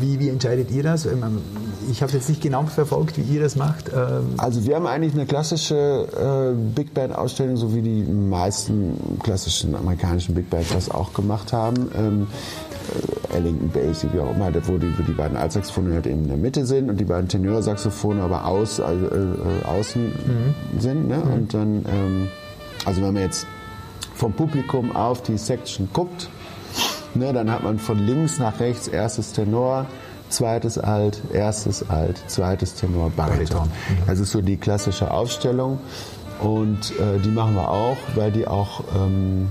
Wie, wie entscheidet ihr das? Ich habe jetzt nicht genau verfolgt, wie ihr das macht. Ähm, also wir haben eigentlich eine klassische äh, Big Band Ausstellung, so wie die meisten klassischen amerikanischen Big Bands das auch gemacht haben. Ähm, äh, Ellington Bass, wie auch immer, wo die, wo die beiden Altsaxophone halt eben in der Mitte sind und die beiden Tenorsaxophone aber aus, also, äh, außen mhm. sind. Ne? Mhm. Und dann, ähm, also wenn man jetzt vom Publikum auf die Section guckt, Ne, dann hat man von links nach rechts erstes Tenor, zweites Alt, erstes Alt, zweites Tenor, Bariton. Das ist so die klassische Aufstellung. Und äh, die machen wir auch, weil die auch ähm,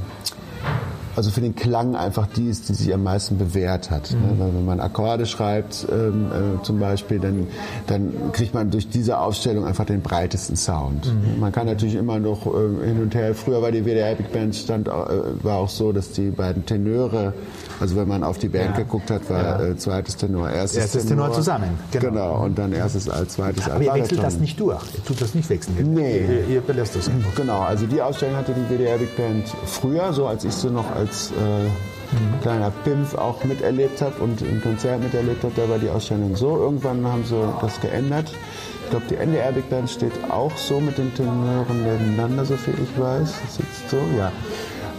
also für den Klang einfach die ist, die sich am meisten bewährt hat. Ne? Mhm. Wenn man Akkorde schreibt ähm, äh, zum Beispiel, dann, dann kriegt man durch diese Aufstellung einfach den breitesten Sound. Mhm. Man kann natürlich immer noch äh, hin und her, früher war die WDR Big Band stand, äh, war auch so, dass die beiden Tenöre also wenn man auf die Band ja. geguckt hat, war ja. äh, zweites Tenor, erstes, erstes Tenor, Tenor zusammen. Genau. genau. und dann erstes als zweites Aber ihr wechselt das nicht durch, ihr tut das nicht wechseln. Nee. Ihr, ihr belässt das einfach. Genau, also die Ausstellung hatte die WDR Big Band früher, so als ich sie noch als äh, mhm. kleiner Pimpf auch miterlebt habe und im Konzert miterlebt habe, da war die Ausstellung so. Irgendwann haben sie das geändert. Ich glaube, die NDR Big steht auch so mit den Tenoren nebeneinander, so viel ich weiß. Das sitzt so, ja.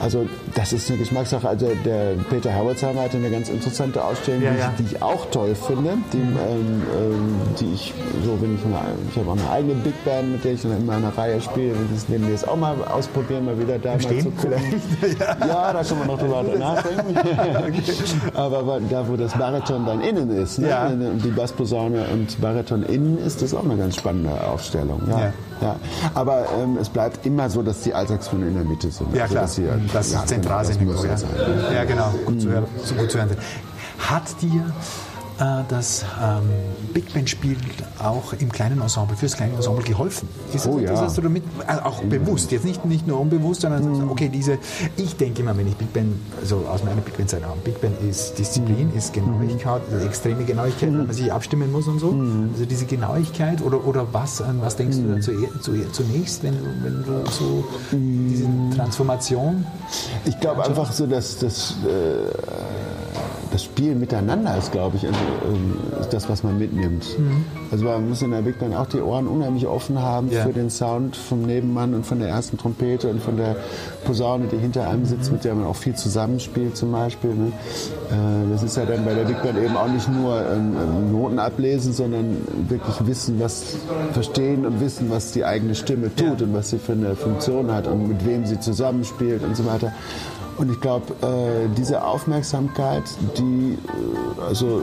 Also das ist eine Geschmackssache. Also der Peter Herbertsheimer hatte eine ganz interessante Ausstellung, ja, die. Ich, die, ich, auch toll finde, die, mhm. ähm, ähm, die ich so, wenn ich eine, ich habe auch eine eigene Big Band, mit der ich in meiner Reihe spiele, und das nehmen wir jetzt auch mal ausprobieren, mal wieder da Im mal zu gucken. [LAUGHS] Ja. ja. da können wir noch drüber [LAUGHS] nachdenken. [LAUGHS] Aber da, wo das Bariton dann innen ist, ne? die Bassposaune und Bariton innen ist, das auch eine ganz spannende Aufstellung. Ja. Ja. Aber ähm, es bleibt immer so, dass die Altsaxophone in der Mitte sind. Ja, Also, klar. sie- das ja, ist zentral genau, sind. ja. ja, genau. Gut zu hören. Gut zu hören. Hat dir äh, das ähm, Big Band Spiel auch im kleinen Ensemble, fürs kleine Ensemble geholfen? Ist Oh, das, ja. hast du damit, also auch bewusst, jetzt nicht, nicht nur unbewusst, sondern du, okay, diese, ich denke immer, wenn ich Big Band, also aus meiner Big Band Zeit habe, Big Band ist Disziplin, ist Genauigkeit, also extreme Genauigkeit, wenn man sich abstimmen muss und so. Also diese Genauigkeit oder, oder was, an was denkst du da zu, zu, zunächst, wenn du, wenn du so diese Transformation Ich glaube einfach so, dass das, äh, das Spiel miteinander ist, glaube ich, also, ähm, ist das, was man mitnimmt. Also man muss in der Big Band auch die Ohren unheimlich offen haben Ja. für den Sound vom Nebenmann und von der ersten Trompete und von der Posaune, die hinter einem sitzt, mit der man auch viel zusammenspielt zum Beispiel. Ne? Äh, das ist ja dann bei der Big Band eben auch nicht nur ähm, Noten ablesen, sondern wirklich wissen, was verstehen und wissen, was die eigene Stimme tut und was sie für eine Funktion hat und mit wem sie zusammenspielt und so weiter. Und ich glaube, äh, diese Aufmerksamkeit, die, äh, also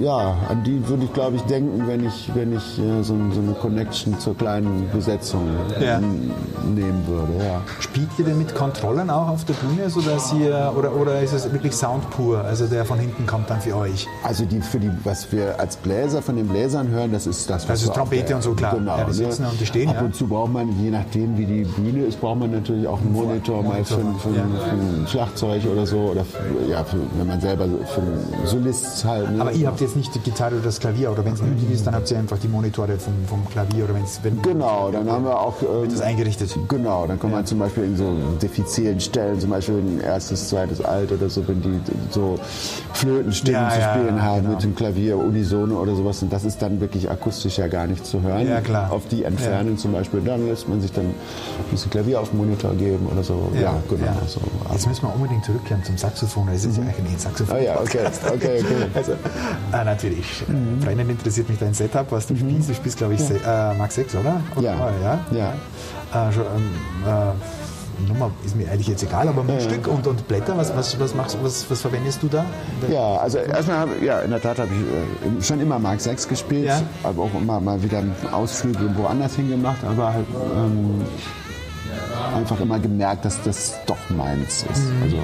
ja, an die würde ich, glaube ich, denken, wenn ich, wenn ich äh, so, so eine Connection zur kleinen Besetzung Ja. n- nehmen würde. Ja. Spielt ihr denn mit Kontrollen auch auf der Bühne, sodass ihr, oder, oder ist es wirklich Sound pur, also der von hinten kommt dann für euch? Also die, für die, was wir als Bläser von den Bläsern hören, das ist das, was Das ist Trompete und so, klar. Genau, Ja, die sitzen ne? und die stehen, Ab ja. und zu braucht man, je nachdem wie die Bühne ist, braucht man natürlich auch einen Monitor, mal für, für, Ja. für ein Schlagzeug oder so. Oder ja, für, wenn man selber für einen Solist halt. Ne? Aber ihr habt jetzt nicht die Gitarre oder das Klavier, oder wenn es nötig ist, dann habt ihr einfach die Monitore vom, vom Klavier, oder wenn's, wenn Genau, dann haben wir auch. Ähm, das eingerichtet. Genau, dann kann man zum Beispiel in so diffizilen Stellen, zum Beispiel ein erstes, zweites Alt oder so, wenn die so Flötenstimmen Ja, zu ja, spielen haben genau. mit dem Klavier, Unisono oder sowas, und das ist dann wirklich akustisch ja gar nicht zu hören. Ja, klar. Auf die Entfernung zum Beispiel, dann lässt man sich dann ein bisschen Klavier auf den Monitor geben oder so. Ja, genau. So. Jetzt müssen wir unbedingt zurückkehren zum Saxophon, das ist ja eigentlich ein Saxophon. Ah ja, okay, okay, okay. [LAUGHS] Also, äh, natürlich. Mhm. Brennend interessiert mich dein Setup, was du spielst. Du spielst, glaube ich, se- äh, Mark 6, oder? oder? Ja. Ah, ja. Ja. Äh, schon, Nummer ist mir eigentlich jetzt egal, aber ein Stück und, und Blätter, was, was, was, machst, was, was verwendest du da? Ja, also erstmal, hab, ja, in der Tat habe ich äh, schon immer Mark 6 gespielt, Ja. aber auch immer mal wieder einen Ausflug woanders hingemacht, aber halt ähm, einfach immer gemerkt, dass das doch meins ist. Also,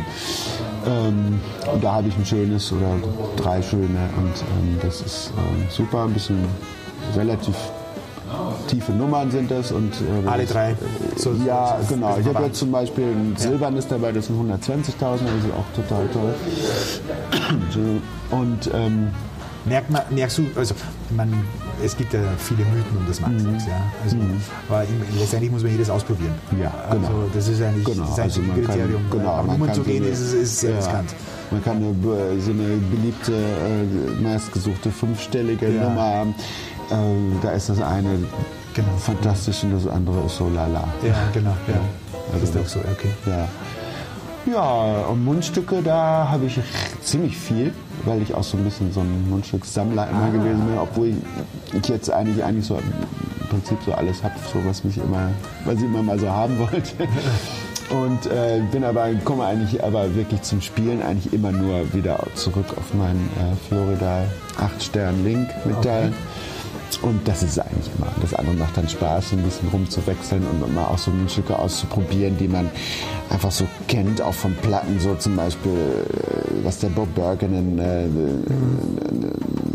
ähm, und da habe ich ein schönes oder drei schöne und ähm, das ist ähm, super, ein bisschen relativ tiefe Nummern sind das und äh, Alle drei? So- ja, so- so- genau. Ich habe jetzt zum Beispiel ein Silbernes dabei, das sind 120.000, das ist auch total toll. [CLEARS THROAT] So, Und ähm, Merkt man, merkst du, also man, es gibt ja viele Mythen um das Max 6, ja. Also, Aber im, letztendlich muss man jedes ausprobieren. Mhm. Ja, genau. Also das ist eigentlich Genau, das also einzige kann, Kriterium. genau, Nach man Nummern kann zu so gehen eine- ist, ist, sehr ja, riskant. Man kann eine, so eine beliebte, äh, meistgesuchte fünfstellige Ja. Nummer haben. Ähm, da ist das eine Genau. fantastisch und das andere ist so lala. Ja, genau. Ja. Also ist auch so, okay. Ja. Ja, und Mundstücke, da habe ich ziemlich viel, weil ich auch so ein bisschen so ein Mundstückssammler immer gewesen bin, obwohl ich, jetzt eigentlich, eigentlich so im Prinzip so alles habe, so was mich immer, was ich immer mal so haben wollte. Und äh, bin aber, komme eigentlich aber wirklich zum Spielen eigentlich immer nur wieder zurück auf meinen äh, Florida 8 Stern Link Metall. Und das ist es eigentlich immer. Das andere macht dann Spaß, ein bisschen rumzuwechseln und mal auch so Stücke auszuprobieren, die man einfach so kennt, auch von Platten, so zum Beispiel, äh, was der Bob Bergen in äh,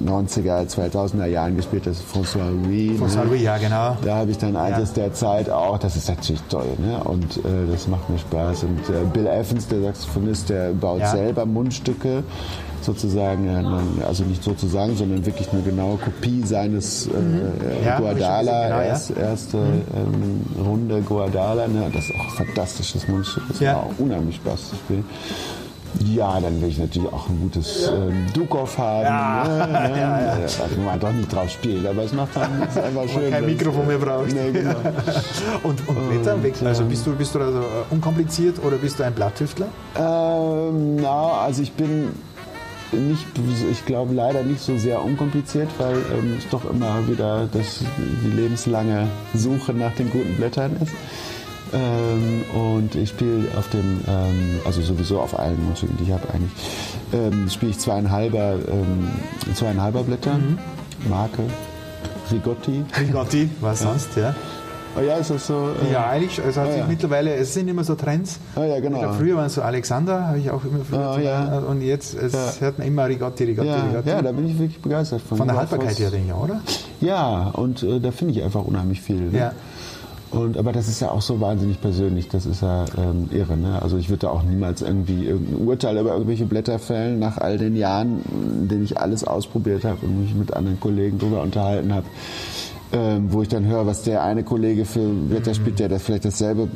90er, 2000er Jahren gespielt hat, François Louis. François Louis, ja, genau. Da habe ich dann altes der Zeit auch, das ist natürlich toll, ne? Und äh, das macht mir Spaß. Und äh, Bill Evans, der Saxophonist, der baut Ja. selber Mundstücke sozusagen, ja, also nicht sozusagen, sondern wirklich eine genaue Kopie seines äh, Mhm. Ja, Guadala, genau, erst, erste ähm, Runde Guadala, ne? das ist auch ein fantastisches Mundstück, das Ja. macht auch unheimlich Spaß zu spielen. Ja, dann will ich natürlich auch ein gutes ähm, Dukoff haben. Ja, ne, [LAUGHS] ne? ja, ja. Also man doch nicht drauf spielt, aber es macht dann es ist einfach schön. kein Mikrofon mehr braucht. Nee, genau. [LAUGHS] Und, und Blätter wechseln, also bist du, bist du also unkompliziert oder bist du ein Blatttüftler? Ähm, na, also ich bin nicht, ich glaube leider nicht so sehr unkompliziert, weil ähm, es doch immer wieder das, die lebenslange Suche nach den guten Blättern ist. Ähm, und ich spiele auf dem, ähm, also sowieso auf allen Mundstücken, die ich habe eigentlich, ähm, spiele ich zweieinhalber, ähm, zweieinhalber Blätter, Marke, Rigotti. Rigotti, was sonst, ja? Oh ja, ist das so? Äh, Ja, eigentlich, es hat Ah, sich ja. mittlerweile, es sind immer so Trends. Ah, ja, genau. Ich glaub, früher waren es so Alexander, habe ich auch immer früher Ah, ja. Und jetzt es Ja. hört man immer Rigotti, Rigotti, ja, Rigotti. ja, da bin ich wirklich begeistert von. Von der Haltbarkeit her, denke ich, oder? Ja, und äh, da finde ich einfach unheimlich viel. Ne? Ja. Und, aber das ist ja auch so wahnsinnig persönlich, das ist ja ähm, irre. Ne? Also ich würde da auch niemals irgendwie irgendein Urteil über irgendwelche Blätter fällen, nach all den Jahren, in denen ich alles ausprobiert habe und mich mit anderen Kollegen darüber unterhalten habe. Ähm, wo ich dann höre, was der eine Kollege für Blätter spielt, der das vielleicht dasselbe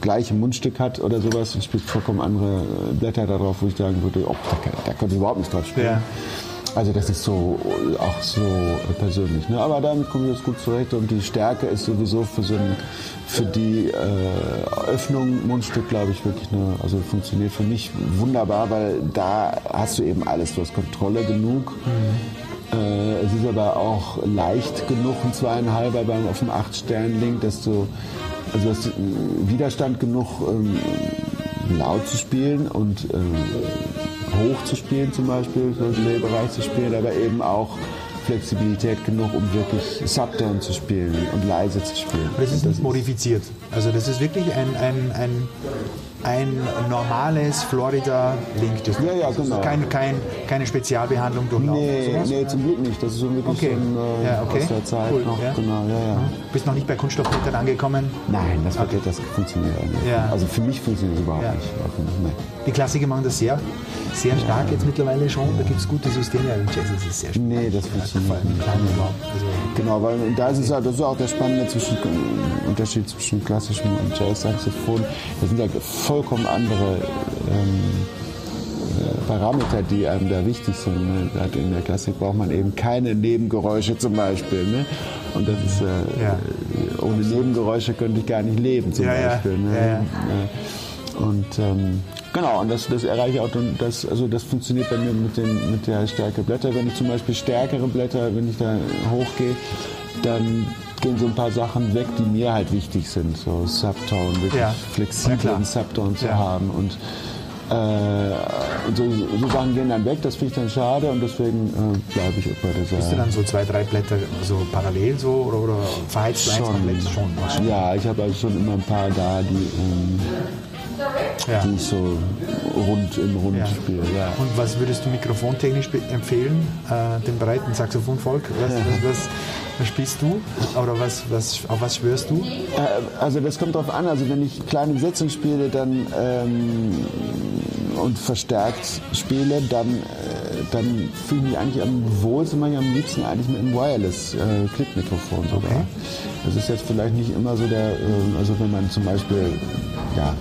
gleiche Mundstück hat oder sowas und spielt vollkommen andere äh, Blätter darauf, wo ich sagen würde, oh, da, kann- da könnte ich überhaupt nicht drauf spielen. Ja. Also das ist so auch so persönlich. Ne? Aber damit komme ich jetzt gut zurecht und die Stärke ist sowieso für so ein, für die äh, Öffnung Mundstück, glaube ich, wirklich eine, also funktioniert für mich wunderbar, weil da hast du eben alles. Du hast Kontrolle genug. Äh, es ist aber auch leicht genug, ein zweieinhalber beim auf dem acht Stern Link, dass du also hast äh, Widerstand genug ähm, laut zu spielen und ähm, hoch zu spielen zum Beispiel, so im Drehbereich zu spielen, aber eben auch Flexibilität genug, um wirklich Subtone zu spielen und leise zu spielen. Aber das ist Und nicht modifiziert. Also das ist wirklich ein, ein, ein, ein normales Florida-Link. Das Ja, ja, das ist genau. Kein, kein, keine Spezialbehandlung durchlaufen. Nee, nee, zum Glück nicht. Das ist so wirklich Okay. ein, äh, Ja, okay. aus der Zeit Cool, noch. ja. Genau, ja, ja. Bist noch nicht bei Kunststoffblättern angekommen. Nein, das, wird, das funktioniert nicht. Ja. Also für mich funktioniert es überhaupt Ja. nicht. Nee. Die Klassiker machen das sehr, sehr stark jetzt mittlerweile schon. Da gibt es gute Systeme. Im Jazz ist es sehr stark. Nee, das funktioniert nicht. Also, Genau, weil da ist es ja, das ist auch der spannende zwischen, Unterschied zwischen klassischem und Jazz-Saxophon. Das sind ja vollkommen andere ähm, äh, Parameter, die einem da wichtig sind. Ne? In der Klassik braucht man eben keine Nebengeräusche zum Beispiel. Ne? Und das ist, äh, Ja. ohne Nebengeräusche könnte ich gar nicht leben zum Ja. Beispiel. Ne? Ja. Äh, Und ähm, genau, und das, das erreiche ich auch. Und das, also das funktioniert bei mir mit, dem, mit der Stärke Blätter. Wenn ich zum Beispiel stärkere Blätter, wenn ich da hochgehe, dann gehen so ein paar Sachen weg, die mir halt wichtig sind. So Subtone, wirklich Ja. Ja, flexiblen klar. Subtone zu Ja. haben. Und, äh, so, so Sachen gehen dann weg, das finde ich dann schade und deswegen äh, bleibe ich bei dieser. bist du dann so zwei, drei Blätter so parallel so oder, oder verheizt du eins schon? machst schon. Ja, ich habe also schon immer ein paar da, die, ähm, Ja. die ich so rund im Rund Ja. spiele. Ja. Und was würdest du mikrofontechnisch empfehlen, äh, dem breiten Saxophonvolk? Was, was, was spielst du? Oder was, was, auf was schwörst du? Äh, Also das kommt drauf an. Also wenn ich kleine Besetzungen spiele, dann ähm, und verstärkt spiele, dann, äh, dann fühle ich mich eigentlich am wohlsten, mache ich am liebsten eigentlich mit einem Wireless äh, sogar. Okay. Das ist jetzt vielleicht nicht immer so der, äh, also wenn man zum Beispiel ja,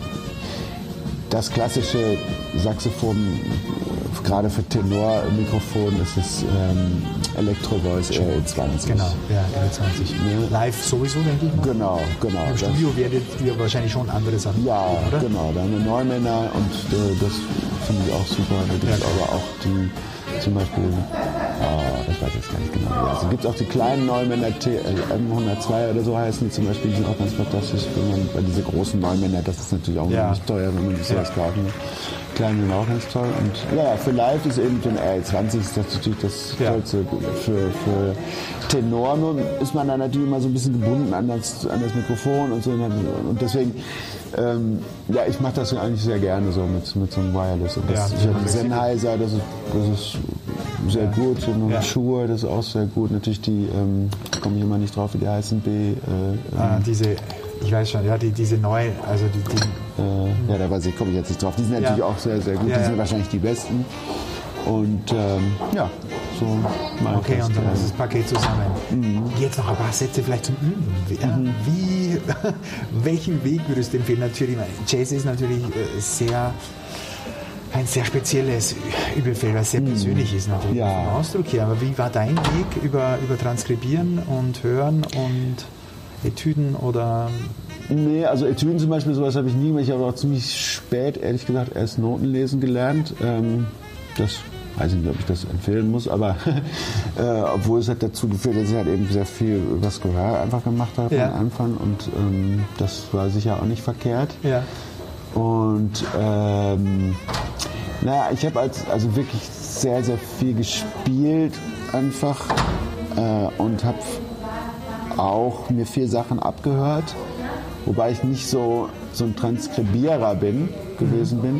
das klassische Saxophon, gerade für Tenormikrofon, ist es ähm, Electro Voice RE20. Genau, ja, 21. Live sowieso, denke ich mal. Genau, genau. Im Das- Studio werdet ihr wahrscheinlich schon andere Sachen Ja, machen, oder? genau. Da haben wir Neumänner und äh, das finde ich auch super. Da gibt es Ja. aber auch die, zum Beispiel, ah, das weiß ich jetzt gar nicht genau. Also gibt auch die kleinen Neumänner, äh, M102 oder so heißen die zum Beispiel, die sind auch ganz fantastisch. Wenn man, bei diese großen Neumänner, das ist natürlich auch Ja. nicht teuer, wenn man sich sowas kaufen will. Kleine sind auch ganz toll. Und ja, für Live ist eben den RL20 ist das natürlich das Ja. Tollste. Für, für Tenor nun ist man dann natürlich immer so ein bisschen gebunden an das, an das Mikrofon und so. Und deswegen, ähm, ja, ich mache das eigentlich sehr gerne so mit, mit so einem Wireless. Und das, Ja, ich habe. Sennheiser, das ist, das ist sehr gut. Und Ja. Schuhe, das ist auch sehr gut. Natürlich die, ähm, komme ich immer nicht drauf, wie die heißen, B. Äh, Ah, diese, ich weiß schon, ja, die, diese neue, also die, die äh, ja, da weiß ich, komme ich jetzt nicht drauf. Die sind natürlich Ja. auch sehr, sehr gut. Ja, die sind ja. wahrscheinlich die besten. Und ähm, ja, so Okay, und dann ist das Paket zusammen. Jetzt noch ein paar Sätze vielleicht zum Üben. Wie, wie, [LAUGHS] welchen Weg würdest du empfehlen? Natürlich, Jazz ist natürlich äh, sehr ein sehr spezielles Übefeld, was sehr persönlich ist natürlich Ja. vom Ausdruck her. Aber wie war dein Weg über, über Transkribieren und Hören und Etüden oder Nee, also Etüden zum Beispiel, sowas habe ich nie gemacht. Ich habe auch ziemlich spät, ehrlich gesagt, erst Noten lesen gelernt. Ähm, das weiß ich nicht, ob ich das empfehlen muss, aber [LAUGHS] äh, obwohl es hat dazu geführt, dass ich halt eben sehr viel Gehör einfach gemacht habe Ja. am Anfang und ähm, das war sicher auch nicht verkehrt. ja. Und ähm, naja, ich habe als, also wirklich sehr, sehr viel gespielt einfach äh, und habe auch mir vier Sachen abgehört, wobei ich nicht so, so ein Transkribierer bin, gewesen bin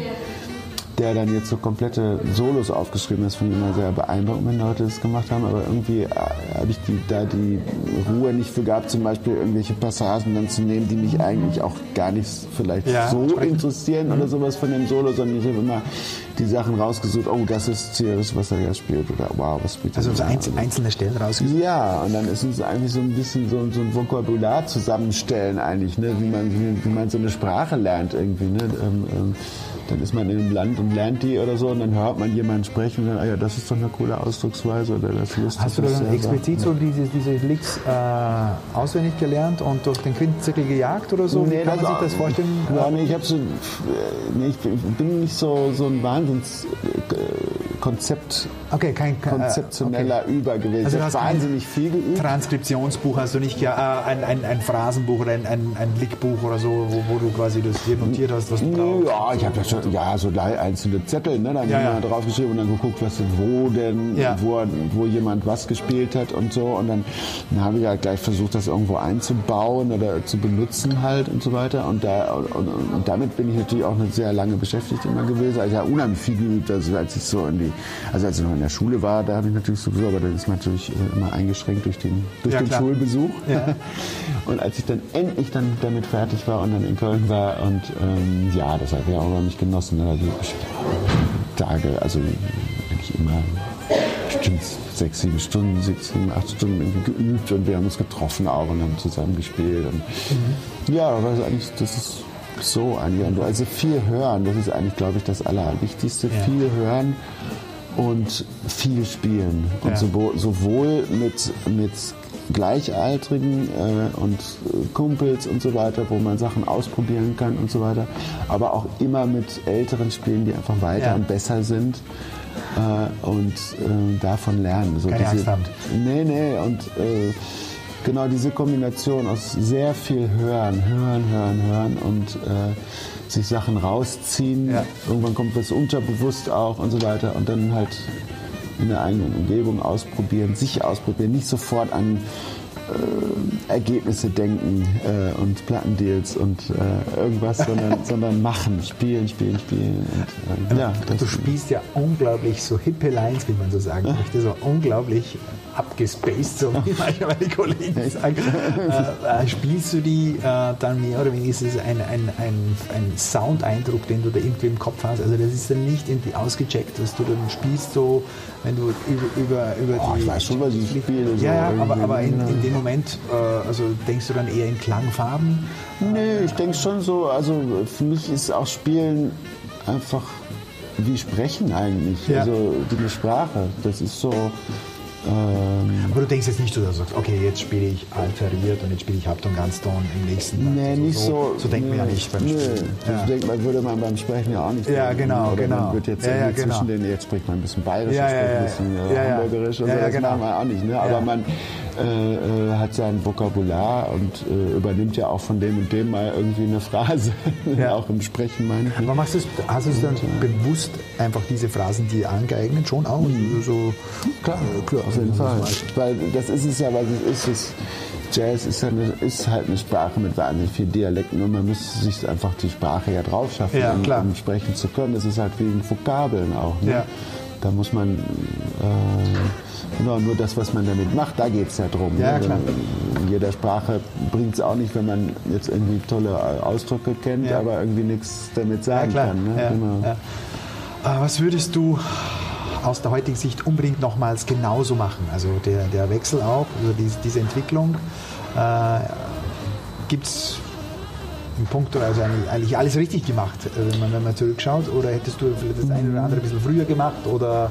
der dann jetzt so komplette Solos aufgeschrieben ist, finde ich immer sehr beeindruckend, wenn Leute das gemacht haben. Aber irgendwie äh, habe ich die, da die Ruhe nicht für gehabt, zum Beispiel irgendwelche Passagen dann zu nehmen, die mich eigentlich auch gar nicht vielleicht Ja, so interessieren oder sowas von dem Solo, sondern ich habe immer die Sachen rausgesucht, oh, das ist Sirius, was er ja spielt, oder wow, was spielt er Also so einz einzelne Stellen rausgesucht. Ja, und dann ist es eigentlich so ein bisschen so, so ein Vokabular zusammenstellen eigentlich, ne? wie, man, wie, wie man so eine Sprache lernt irgendwie. Ne? Ähm, ähm, dann ist man in einem Land und lernt die oder so und dann hört man jemanden sprechen und dann, ah ja, das ist doch eine coole Ausdrucksweise oder das lustig. Hast du dann explizit so diese, diese Licks äh, auswendig gelernt und durch den Quintenzirkel gejagt oder so? Wie Nee, kann man sich das vorstellen? Ja, nee, ich, so, nee, ich bin- ich bin nicht so, so ein Wahnsinns äh, Konzept, Okay, kein äh, konzeptioneller Über gewesen. Also du hast wahnsinnig viel geübt. Transkriptionsbuch hast du nicht, ja, äh, ein, ein, ein Phrasenbuch oder ein, ein, ein Lickbuch oder so, wo, wo du quasi das hier notiert hast, was du brauchst. ja, ich habe das schon, ja, so einzelne Zettel, ne, dann Ja, ja, ja. draufgeschrieben und dann geguckt, was wo denn, Ja. wo, wo jemand was gespielt hat und so und dann, dann habe ich halt gleich versucht, das irgendwo einzubauen oder zu benutzen halt und so weiter und da und, und, damit bin ich natürlich auch eine sehr lange beschäftigt immer gewesen, also habe unheimlich viel geübt, also als ich so in die, also als ich noch in der Schule war, da habe ich natürlich sowieso, aber das ist natürlich äh, immer eingeschränkt durch den, durch Ja, den klar. Schulbesuch Ja. [LAUGHS] und als ich dann endlich dann damit fertig war und dann in Köln war und ähm, ja, das habe ich auch noch nicht genossen. Ne? Tage, also eigentlich immer bestimmt sechs, sieben Stunden, sechs, sieben, acht Stunden irgendwie geübt und wir haben uns getroffen auch und haben zusammen gespielt. Und, Ja, aber eigentlich, das ist so. Und also viel hören, das ist eigentlich, glaube ich, das Allerwichtigste. Ja. Viel hören und viel spielen. Und Ja. sowohl, sowohl mit, mit Gleichaltrigen äh, und äh, Kumpels und so weiter, wo man Sachen ausprobieren kann und so weiter, aber auch immer mit älteren Spielen, die einfach weiter Ja. und besser sind äh, und äh, davon lernen. So Keine Angst haben. Nee, nee, und äh, genau diese Kombination aus sehr viel Hören, Hören, Hören, Hören und äh, sich Sachen rausziehen. Ja. Irgendwann kommt was unterbewusst auch und so weiter und dann halt in der eigenen Umgebung ausprobieren, sich ausprobieren, nicht sofort an äh, Ergebnisse denken äh, und Plattendeals und äh, irgendwas, sondern, [LAUGHS] sondern machen, spielen, spielen, spielen. Und, äh, ja, du spielst ja unglaublich so hippe Lines, wie man so sagen möchte, so unglaublich abgespaced, so wie manchmal die Kollegen sagen. äh, äh, spielst du die dann mehr oder weniger ist es ein, ein, ein, ein Soundeindruck, den du da irgendwie im Kopf hast? Also das ist dann nicht irgendwie ausgecheckt, was du dann spielst, so wenn du über, über, über Oh, die... ich weiß schon, was ich spiele, so ja, ja, aber, aber in, ja. in dem Moment, äh, also denkst du dann eher in Klangfarben? Nee, ich denke schon so, also für mich ist auch Spielen einfach wie Sprechen eigentlich. Ja. Also die Sprache, das ist so. Ähm, Aber du denkst jetzt nicht so, dass du sagst, okay, jetzt spiele ich alteriert und jetzt spiele ich Halbton, Ganzton im nächsten Tag. nee, Also nicht so. So denkt man ja nee, nicht beim nee, Spielen. Das Ja. denkt man, würde man beim Sprechen ja auch nicht Ja, denken. genau, Oder genau. man wird jetzt Ja, ja, irgendwie genau. zwischen den, jetzt spricht man ein bisschen bayerisch, Ja, ja, ein bisschen äh, Ja, ja. hamburgerisch und Ja, so, ja, das genau. machen wir auch nicht. Ne? Aber Ja. man äh, äh, hat sein Vokabular und äh, übernimmt ja auch von dem und dem mal irgendwie eine Phrase, [LAUGHS] Ja. auch im Sprechen meine ich. Aber machst du's, hast du es dann bewusst einfach diese Phrasen dir angeeignet, schon auch? Mhm. So, Klar, klar, auf jeden Fall. Weil das ist es ja, was es ist. Es, Jazz ist, ja eine, ist halt eine Sprache mit wahnsinnig vielen Dialekten und man muss sich einfach die Sprache ja drauf schaffen, Ja, um, um sprechen zu können. Das ist halt wie Vokabeln auch. Ne? Ja. Da muss man, äh, genau, nur das, was man damit macht, da geht es ja drum. Ja, ne? klar. In jeder Sprache bringt es auch nicht, wenn man jetzt irgendwie tolle Ausdrücke kennt, aber irgendwie nichts damit sagen kann. Ne? Genau. Äh, was würdest du aus der heutigen Sicht unbedingt nochmals genauso machen? Also der, der Wechsel auch, also diese, diese Entwicklung. Äh, Gibt es im Punkt, also eigentlich, alles richtig gemacht, äh, wenn man, wenn man zurückschaut? Oder hättest du vielleicht das eine oder andere ein bisschen früher gemacht? Oder,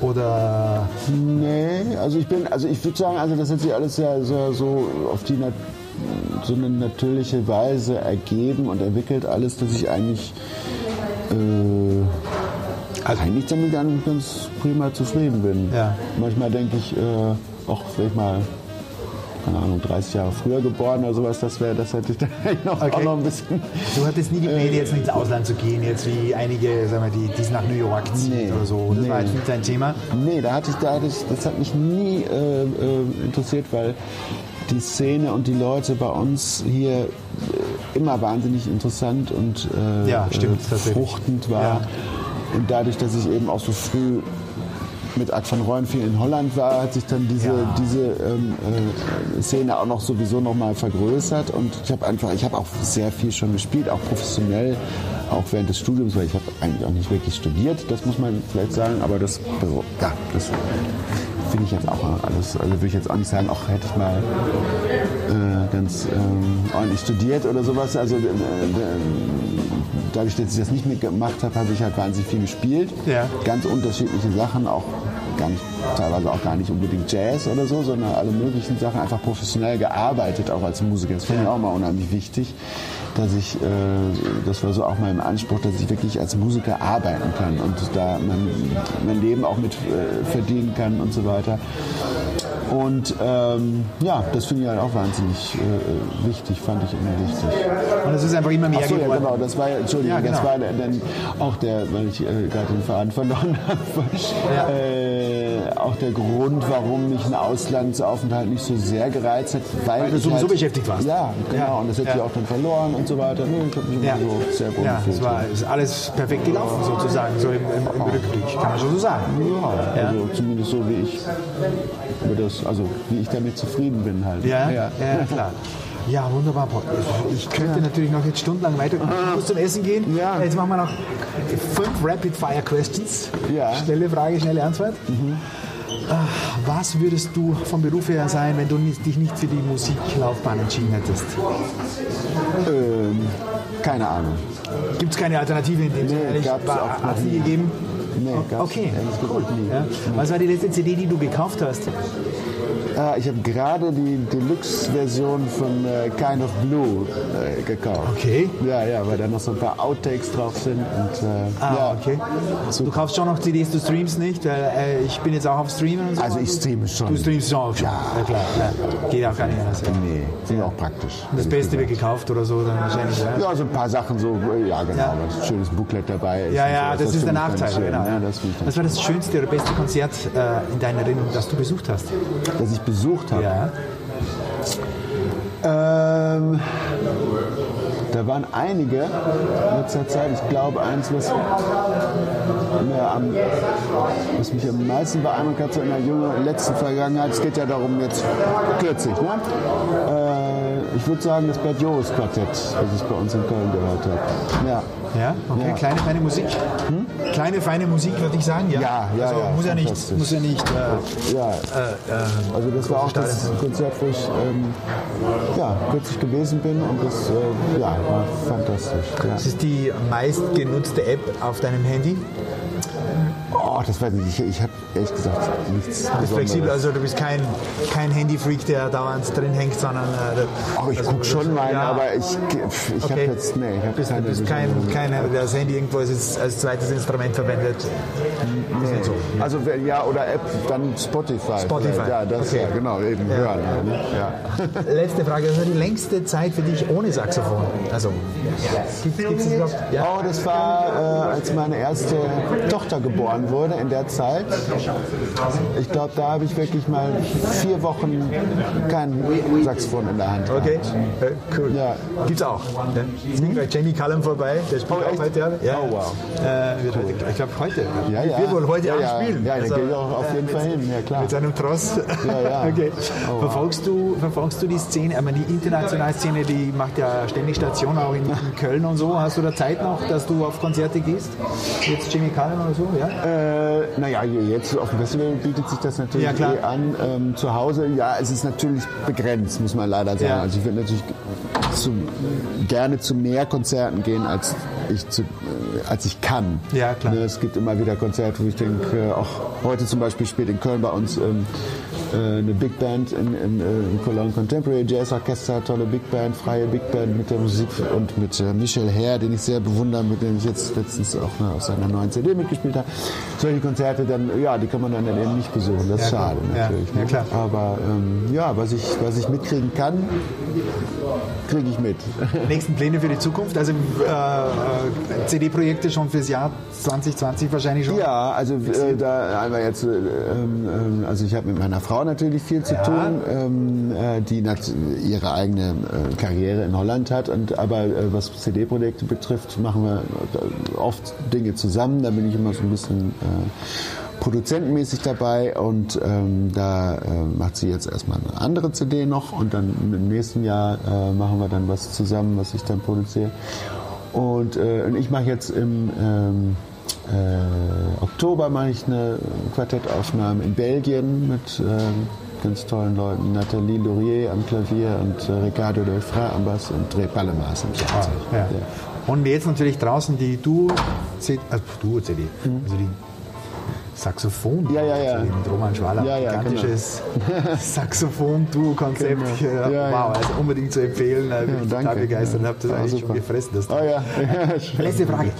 oder Nee, also ich bin, also ich würde sagen, also das hat sich alles sehr, sehr so auf die so eine natürliche Weise ergeben und entwickelt alles, dass ich eigentlich äh, also eigentlich damit ganz, ganz prima zufrieden bin. Ja. Manchmal denke ich, äh, auch wenn ich mal keine Ahnung, 30 Jahre früher geboren oder sowas, das wäre, das hätte ich [LAUGHS] dann noch, auch Okay. noch ein bisschen. Du hattest nie die Pläne, jetzt ins Ausland zu gehen, jetzt wie einige, sagen wir, die, die es nach New York ziehen Nee, oder so. Das nee. war jetzt nicht dein Thema. Nee, da hatte ich, da hatte ich, das hat mich nie äh, äh, interessiert, weil die Szene und die Leute bei uns hier äh, immer wahnsinnig interessant und äh, Ja, stimmt, äh, fruchtend war. Ja. Und dadurch, dass ich eben auch so früh mit Art van Rooyen viel in Holland war, hat sich dann diese, Ja. diese ähm, äh, Szene auch noch sowieso noch mal vergrößert und ich habe einfach, ich habe auch sehr viel schon gespielt, auch professionell, auch während des Studiums, weil ich habe eigentlich auch nicht wirklich studiert, das muss man vielleicht sagen, aber das, ja, das finde ich jetzt auch alles, also würde ich jetzt auch nicht sagen, auch hätte ich mal äh, ganz ähm, ordentlich studiert oder sowas, also äh, äh, dadurch, dass ich das nicht mitgemacht habe, habe ich halt wahnsinnig viel gespielt. Ja. Ganz unterschiedliche Sachen, auch gar nicht, teilweise auch gar nicht unbedingt Jazz oder so, sondern alle möglichen Sachen einfach professionell gearbeitet, auch als Musiker. Das finde ich auch mal unheimlich wichtig, dass ich, äh, das war so auch mein Anspruch, dass ich wirklich als Musiker arbeiten kann und da mein, mein Leben auch mit äh, verdienen kann und so weiter. Und ähm, ja, das finde ich halt auch wahnsinnig äh, wichtig, fand ich immer wichtig. Und es ist einfach immer mehr Ach so, ja, geworden. genau, das war, ja- Entschuldigung, Ja, genau. das war dann auch der, weil ich äh, gerade den Faden verloren [LAUGHS] habe, Ja. äh, auch der Grund, warum mich ein Auslandsaufenthalt nicht so sehr gereizt hat, weil, Weil du sowieso halt, beschäftigt warst. Ja, genau, Ja. und das hätte Ja. ich auch dann verloren und so weiter. Nee, ich habe mich immer Ja, so sehr wohl ja es war ist alles perfekt gelaufen sozusagen, so im, im, im Rückblick, kann man schon so sagen. ja, Ja. also zumindest so wie ich über das, also wie ich damit zufrieden bin halt. Ja, ja, klar. Ja, wunderbar. Ich könnte natürlich noch jetzt stundenlang weiter. Ich muss zum Essen gehen. Ja. Jetzt machen wir noch fünf Rapid-Fire-Questions. Ja. Mhm. Schnelle Frage, schnelle Antwort. Ah, Was würdest du vom Beruf her sein, wenn du dich nicht für die Musiklaufbahn entschieden hättest? Ähm, keine Ahnung. Gibt es keine Alternative in dem Sinne? auch noch Hat es nie nie. gegeben? Nee, Okay, cool. Ja. Was war die letzte CD, die du gekauft hast? Äh, ich habe gerade die Deluxe-Version von äh, Kind of Blue äh, gekauft. Okay. Ja, ja, weil da noch so ein paar Outtakes drauf sind. Und, äh, Ah, ja. okay. Du kaufst schon noch CDs, du streamst nicht, weil äh, ich bin jetzt auch auf Streamen und so. Also ich streame schon. Du streamst schon auch schon. Ja. klar. Ja. Geht auch gar nicht anders. Ja. Nee, finde ich auch praktisch. Das Beste wird gekauft oder so, dann wahrscheinlich. Ja, Ja, so ein paar Sachen so, äh, ja genau, Ja. was schönes Booklet dabei ist. ja, ja sowas. das, ist der Nachteil. Genau. Ja, das Was war das schönste oder beste Konzert äh, in deiner Erinnerung, das du besucht hast? Das ich besucht habe. Ja. Ähm, da waren einige in letzter Zeit. Ich glaube, eins, was, am, was mich am meisten beeindruckt hat, so in der jungen letzten Vergangenheit, es geht ja darum, jetzt kürzlich, ne? Äh, ich würde sagen, das Bert Joris Quartett, was ich bei uns in Köln gehört habe. Ja. Ja, okay. Ja. Kleine, feine Musik. Kleine, feine Musik, würde ich sagen. Ja, Ja, ja, also, ja, muss ja nicht, muss ja nicht äh, Ja, äh, also das war auch das Stadion. Konzert, wo ich ähm, ja, kürzlich gewesen bin und das äh, ja, war fantastisch. Ja. Das ist die meistgenutzte App auf deinem Handy. Oh, das weiß ich nicht. Ich, habe ehrlich gesagt nichts Du bist flexibel, also du bist kein, kein Handyfreak, der dauernd drin hängt, sondern. Äh, Oh, ich also, gucke schon meine, ja, aber ich, ich habe Okay. jetzt, nee, ich habe bist, keine du bist kein, keiner, der das Handy irgendwo als, als zweites Instrument verwendet. Ist nicht so. Also wenn- ja, oder App, dann Spotify. Spotify. vielleicht. Ja, das Okay. ja, genau, eben Ja. hören. Ja, ne? ja. [LAUGHS] Letzte Frage, was war die längste Zeit für dich ohne Saxophon? Also, gibt es das überhaupt? Ja. Oh, das war, äh, als meine erste Tochter geboren wurde, in der Zeit. Ich glaube, da habe ich wirklich mal vier Wochen kein Saxophon in der Hand gehabt. Okay, äh, cool. Ja. Gibt's auch. Ja. Es ging bei Jamie Cullum vorbei, der spielt Oh, auch heute. Ja. Oh, wow. Äh, heute, ich glaube heute. Ja, ja. Wird wohl heute ja, auch ja. spielen. Ja, da Also, gehe ich auch auf jeden äh, Fall hin, ja klar. Mit seinem Tross. Ja, ja. [LAUGHS] okay. Oh, wow. verfolgst, du, verfolgst du die Szene, ich meine, die internationale Szene, die macht ja ständig Station auch in, in Köln und so. Hast du da Zeit noch, dass du auf Konzerte gehst? Jetzt Jamie Cullum oder so, ja? Äh, naja, jetzt auf dem Festival bietet sich das natürlich Ja, eh an. Ähm, zu Hause, ja, es ist natürlich begrenzt, muss man leider sagen. Ja. Also ich würde natürlich zu, gerne zu mehr Konzerten gehen, als ich, zu, äh, als ich kann. Ja, klar. Ne, es gibt immer wieder Konzerte, wo ich denke, äh, auch heute zum Beispiel spielt in Köln bei uns ähm, äh, eine Big Band in, in, äh, in Cologne Contemporary Jazz Orchester, tolle Big Band, freie Big Band mit der Musik und mit äh, Michel Herr, den ich sehr bewundere, mit dem ich jetzt letztens auch ne, auf seiner neuen CD mitgespielt habe. Solche Konzerte dann, ja, die kann man dann eben nicht besuchen. Das ist Ja, schade. Ja, natürlich. ja, ne? klar. Aber ähm, ja, was ich, was ich mitkriegen kann, kriege ich mit. Nächsten Pläne für die Zukunft? Also äh, äh, CD-Projekte schon fürs Jahr 2020 wahrscheinlich schon? Ja, also äh, da haben wir jetzt, äh, ähm, ähm, also ich habe mit meiner Frau auch natürlich viel zu Ja. tun, ähm, äh, die ihre eigene äh, Karriere in Holland hat. Und, aber äh, was CD-Projekte betrifft, machen wir äh, oft Dinge zusammen. Da bin ich immer so ein bisschen äh, produzentenmäßig dabei. Und ähm, da äh, macht sie jetzt erstmal eine andere CD noch. Und dann im nächsten Jahr äh, machen wir dann was zusammen, was ich dann produziere. Und, äh, und ich mache jetzt im ähm, äh, Oktober mache ich eine Quartettaufnahme in Belgien mit ähm, ganz tollen Leuten. Nathalie Laurier am Klavier und äh, Ricardo Delfra am Bass und Dre Palemas am Schlagzeug. Ah, ja. Und jetzt natürlich draußen die Duo-CD, also Duo-CD, also die Saxophon. Ja, ja, ja. Mit Roman Schwaller, Ja, ja, gigantisches [LAUGHS] Saxophon-Duo-Konzept. Genau. Ja, Ja, ja. wow, also unbedingt zu empfehlen. Bin ich danke. total begeistert und Ja. habe das eigentlich super. schon gefressen. Das Oh ja, [LAUGHS] ja. Letzte Frage.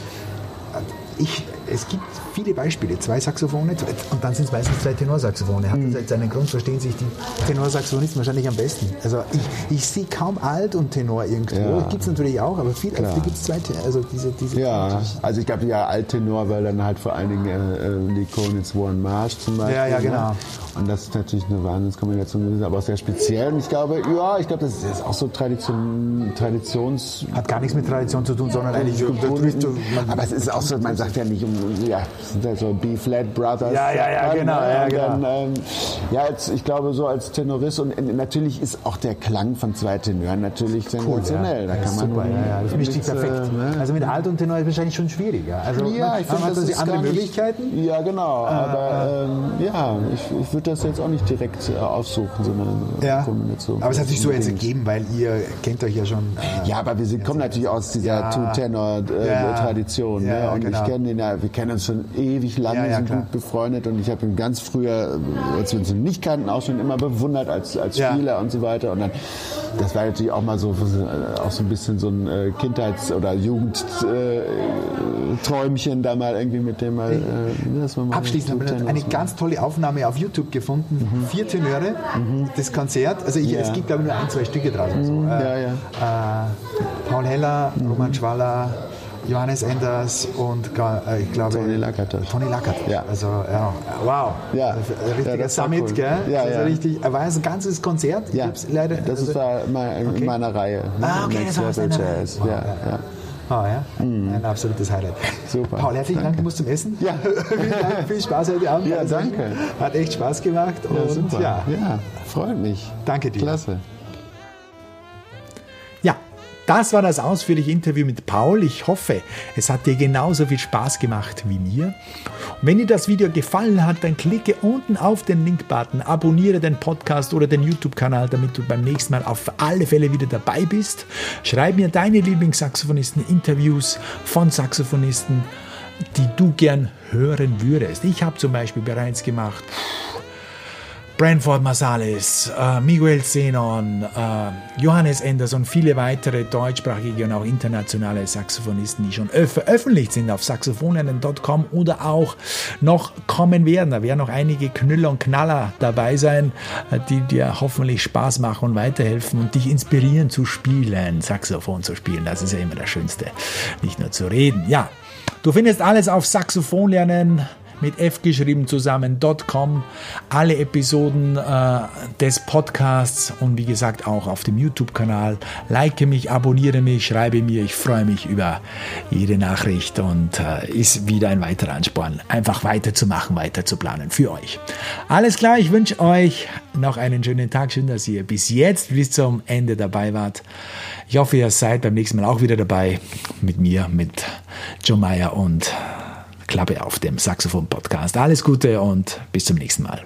Ich, es gibt viele Beispiele, zwei Saxophone und dann sind es meistens zwei Tenorsaxophone. Hat das jetzt einen Grund, verstehen sich die Tenorsaxophonisten wahrscheinlich am besten. Also ich, ich sehe kaum Alt und Tenor irgendwo. Ja. Gibt es natürlich auch, aber viel, Klar. gibt es zwei, also diese, diese Ja, also ich glaube ja Alttenor, weil dann halt vor allen Dingen äh, äh, die Konitz Warren Marsh zum Beispiel. Ja, ja, ne? genau. Und das ist natürlich eine Wahnsinnskombination gewesen, aber auch sehr speziell. Und ich glaube, ja, ich glaube, das ist auch so Tradition, Traditions... Hat gar nichts mit Tradition zu tun, sondern eigentlich. Aber es ist auch so, man sagt ja nicht, um, ja, sind ja so B-Flat Brothers. Ja, ja, ja, ne? genau, ja, Und genau. Dann, ähm, ja, als, ich glaube, so als Tenorist und äh, natürlich ist auch der Klang von zwei Tenören natürlich sensationell. Da ja, kann man super, ja, ja, das mischt sich nichts, äh, perfekt. ne? Also mit Alt und Tenor ist wahrscheinlich schon schwieriger. Also Ja, ne, ich finde, das die ist andere nicht, Möglichkeiten. Ja, genau. aber ähm, ja, ich, ich würde das jetzt auch nicht direkt äh, aussuchen, sondern eine Ja. Kombination. Aber es hat sich so jetzt ergeben, weil ihr kennt euch ja schon. Äh, Ja, aber wir sind, kommen natürlich aus dieser. Two-Tenor-Tradition. Ja, ne? Und genau. ich kenne den ja, wir kennen uns schon ewig lange, Ja, ja, sind klar. gut befreundet und ich habe ihn ganz früher, als wir uns nicht kannten, auch schon immer bewundert als, als Ja. Spieler und so weiter. Und dann, das war natürlich auch mal so, äh, auch so ein bisschen so ein äh, Kindheits- oder Jugendträumchen da mal irgendwie mit dem mal, äh, mal Abschließend haben wir eine ganz tolle Aufnahme auf YouTube gefunden. Vier Tenöre, das Konzert. Also ich, Mhm. Es gibt glaube ich nur ein, zwei Stücke draus. und so. ja, Äh, ja. Äh, Paul Heller, Roman Schwaller, Johannes Enders und äh, ich glaube Toni Lakatos. Toni Lackert. Ja. Also ja, wow. Ja. Ja, richtiger das war Summit, cool. gell? Ja, also ja. richtig. War es ein ganzes Konzert? Ja, leider. das also, war mal in Okay. meiner Reihe. ne? Ah, okay, Next das war Level. Jazz. Wow, ja, ja. ja. Ah, ja. Ein absolutes Highlight. Super. Paul, herzlichen Dank, Danke. du musst zum Essen. Ja. [LAUGHS] Vielen Dank, viel Spaß heute Abend. Ja, Also, danke. Hat echt Spaß gemacht. Ja, und super. ja, ja, freut mich. danke dir. Klasse. Das war das ausführliche Interview mit Paul. Ich hoffe, es hat dir genauso viel Spaß gemacht wie mir. Und wenn dir das Video gefallen hat, dann klicke unten auf den Link-Button, abonniere den Podcast oder den YouTube-Kanal, damit du beim nächsten Mal auf alle Fälle wieder dabei bist. Schreib mir deine Lieblingssaxophonisten, Interviews von Saxophonisten, die du gern hören würdest. Ich habe zum Beispiel bereits gemacht Branford Marsalis, äh, Miguel Zenon, äh, Johannes Enders und viele weitere deutschsprachige und auch internationale Saxophonisten, die schon veröffentlicht sind auf saxophoninnen.com oder auch noch kommen werden. Da werden noch einige Knüller und Knaller dabei sein, äh, die dir hoffentlich Spaß machen und weiterhelfen und dich inspirieren zu spielen, Saxophon zu spielen. Das ist ja immer das Schönste, nicht nur zu reden. Ja, du findest alles auf Saxophon lernen mit F geschrieben zusammen.com. Alle Episoden äh, des Podcasts und wie gesagt auch auf dem YouTube-Kanal. Like mich, abonniere mich, schreibe mir. Ich freue mich über jede Nachricht und äh, ist wieder ein weiterer Ansporn, einfach weiterzumachen, weiter zu planen für euch. Alles klar, ich wünsche euch noch einen schönen Tag. Schön, dass ihr bis jetzt, bis zum Ende dabei wart. Ich hoffe, ihr seid beim nächsten Mal auch wieder dabei mit mir, mit Joe Meyer und Klappe auf dem Saxophon-Podcast. Alles Gute und bis zum nächsten Mal.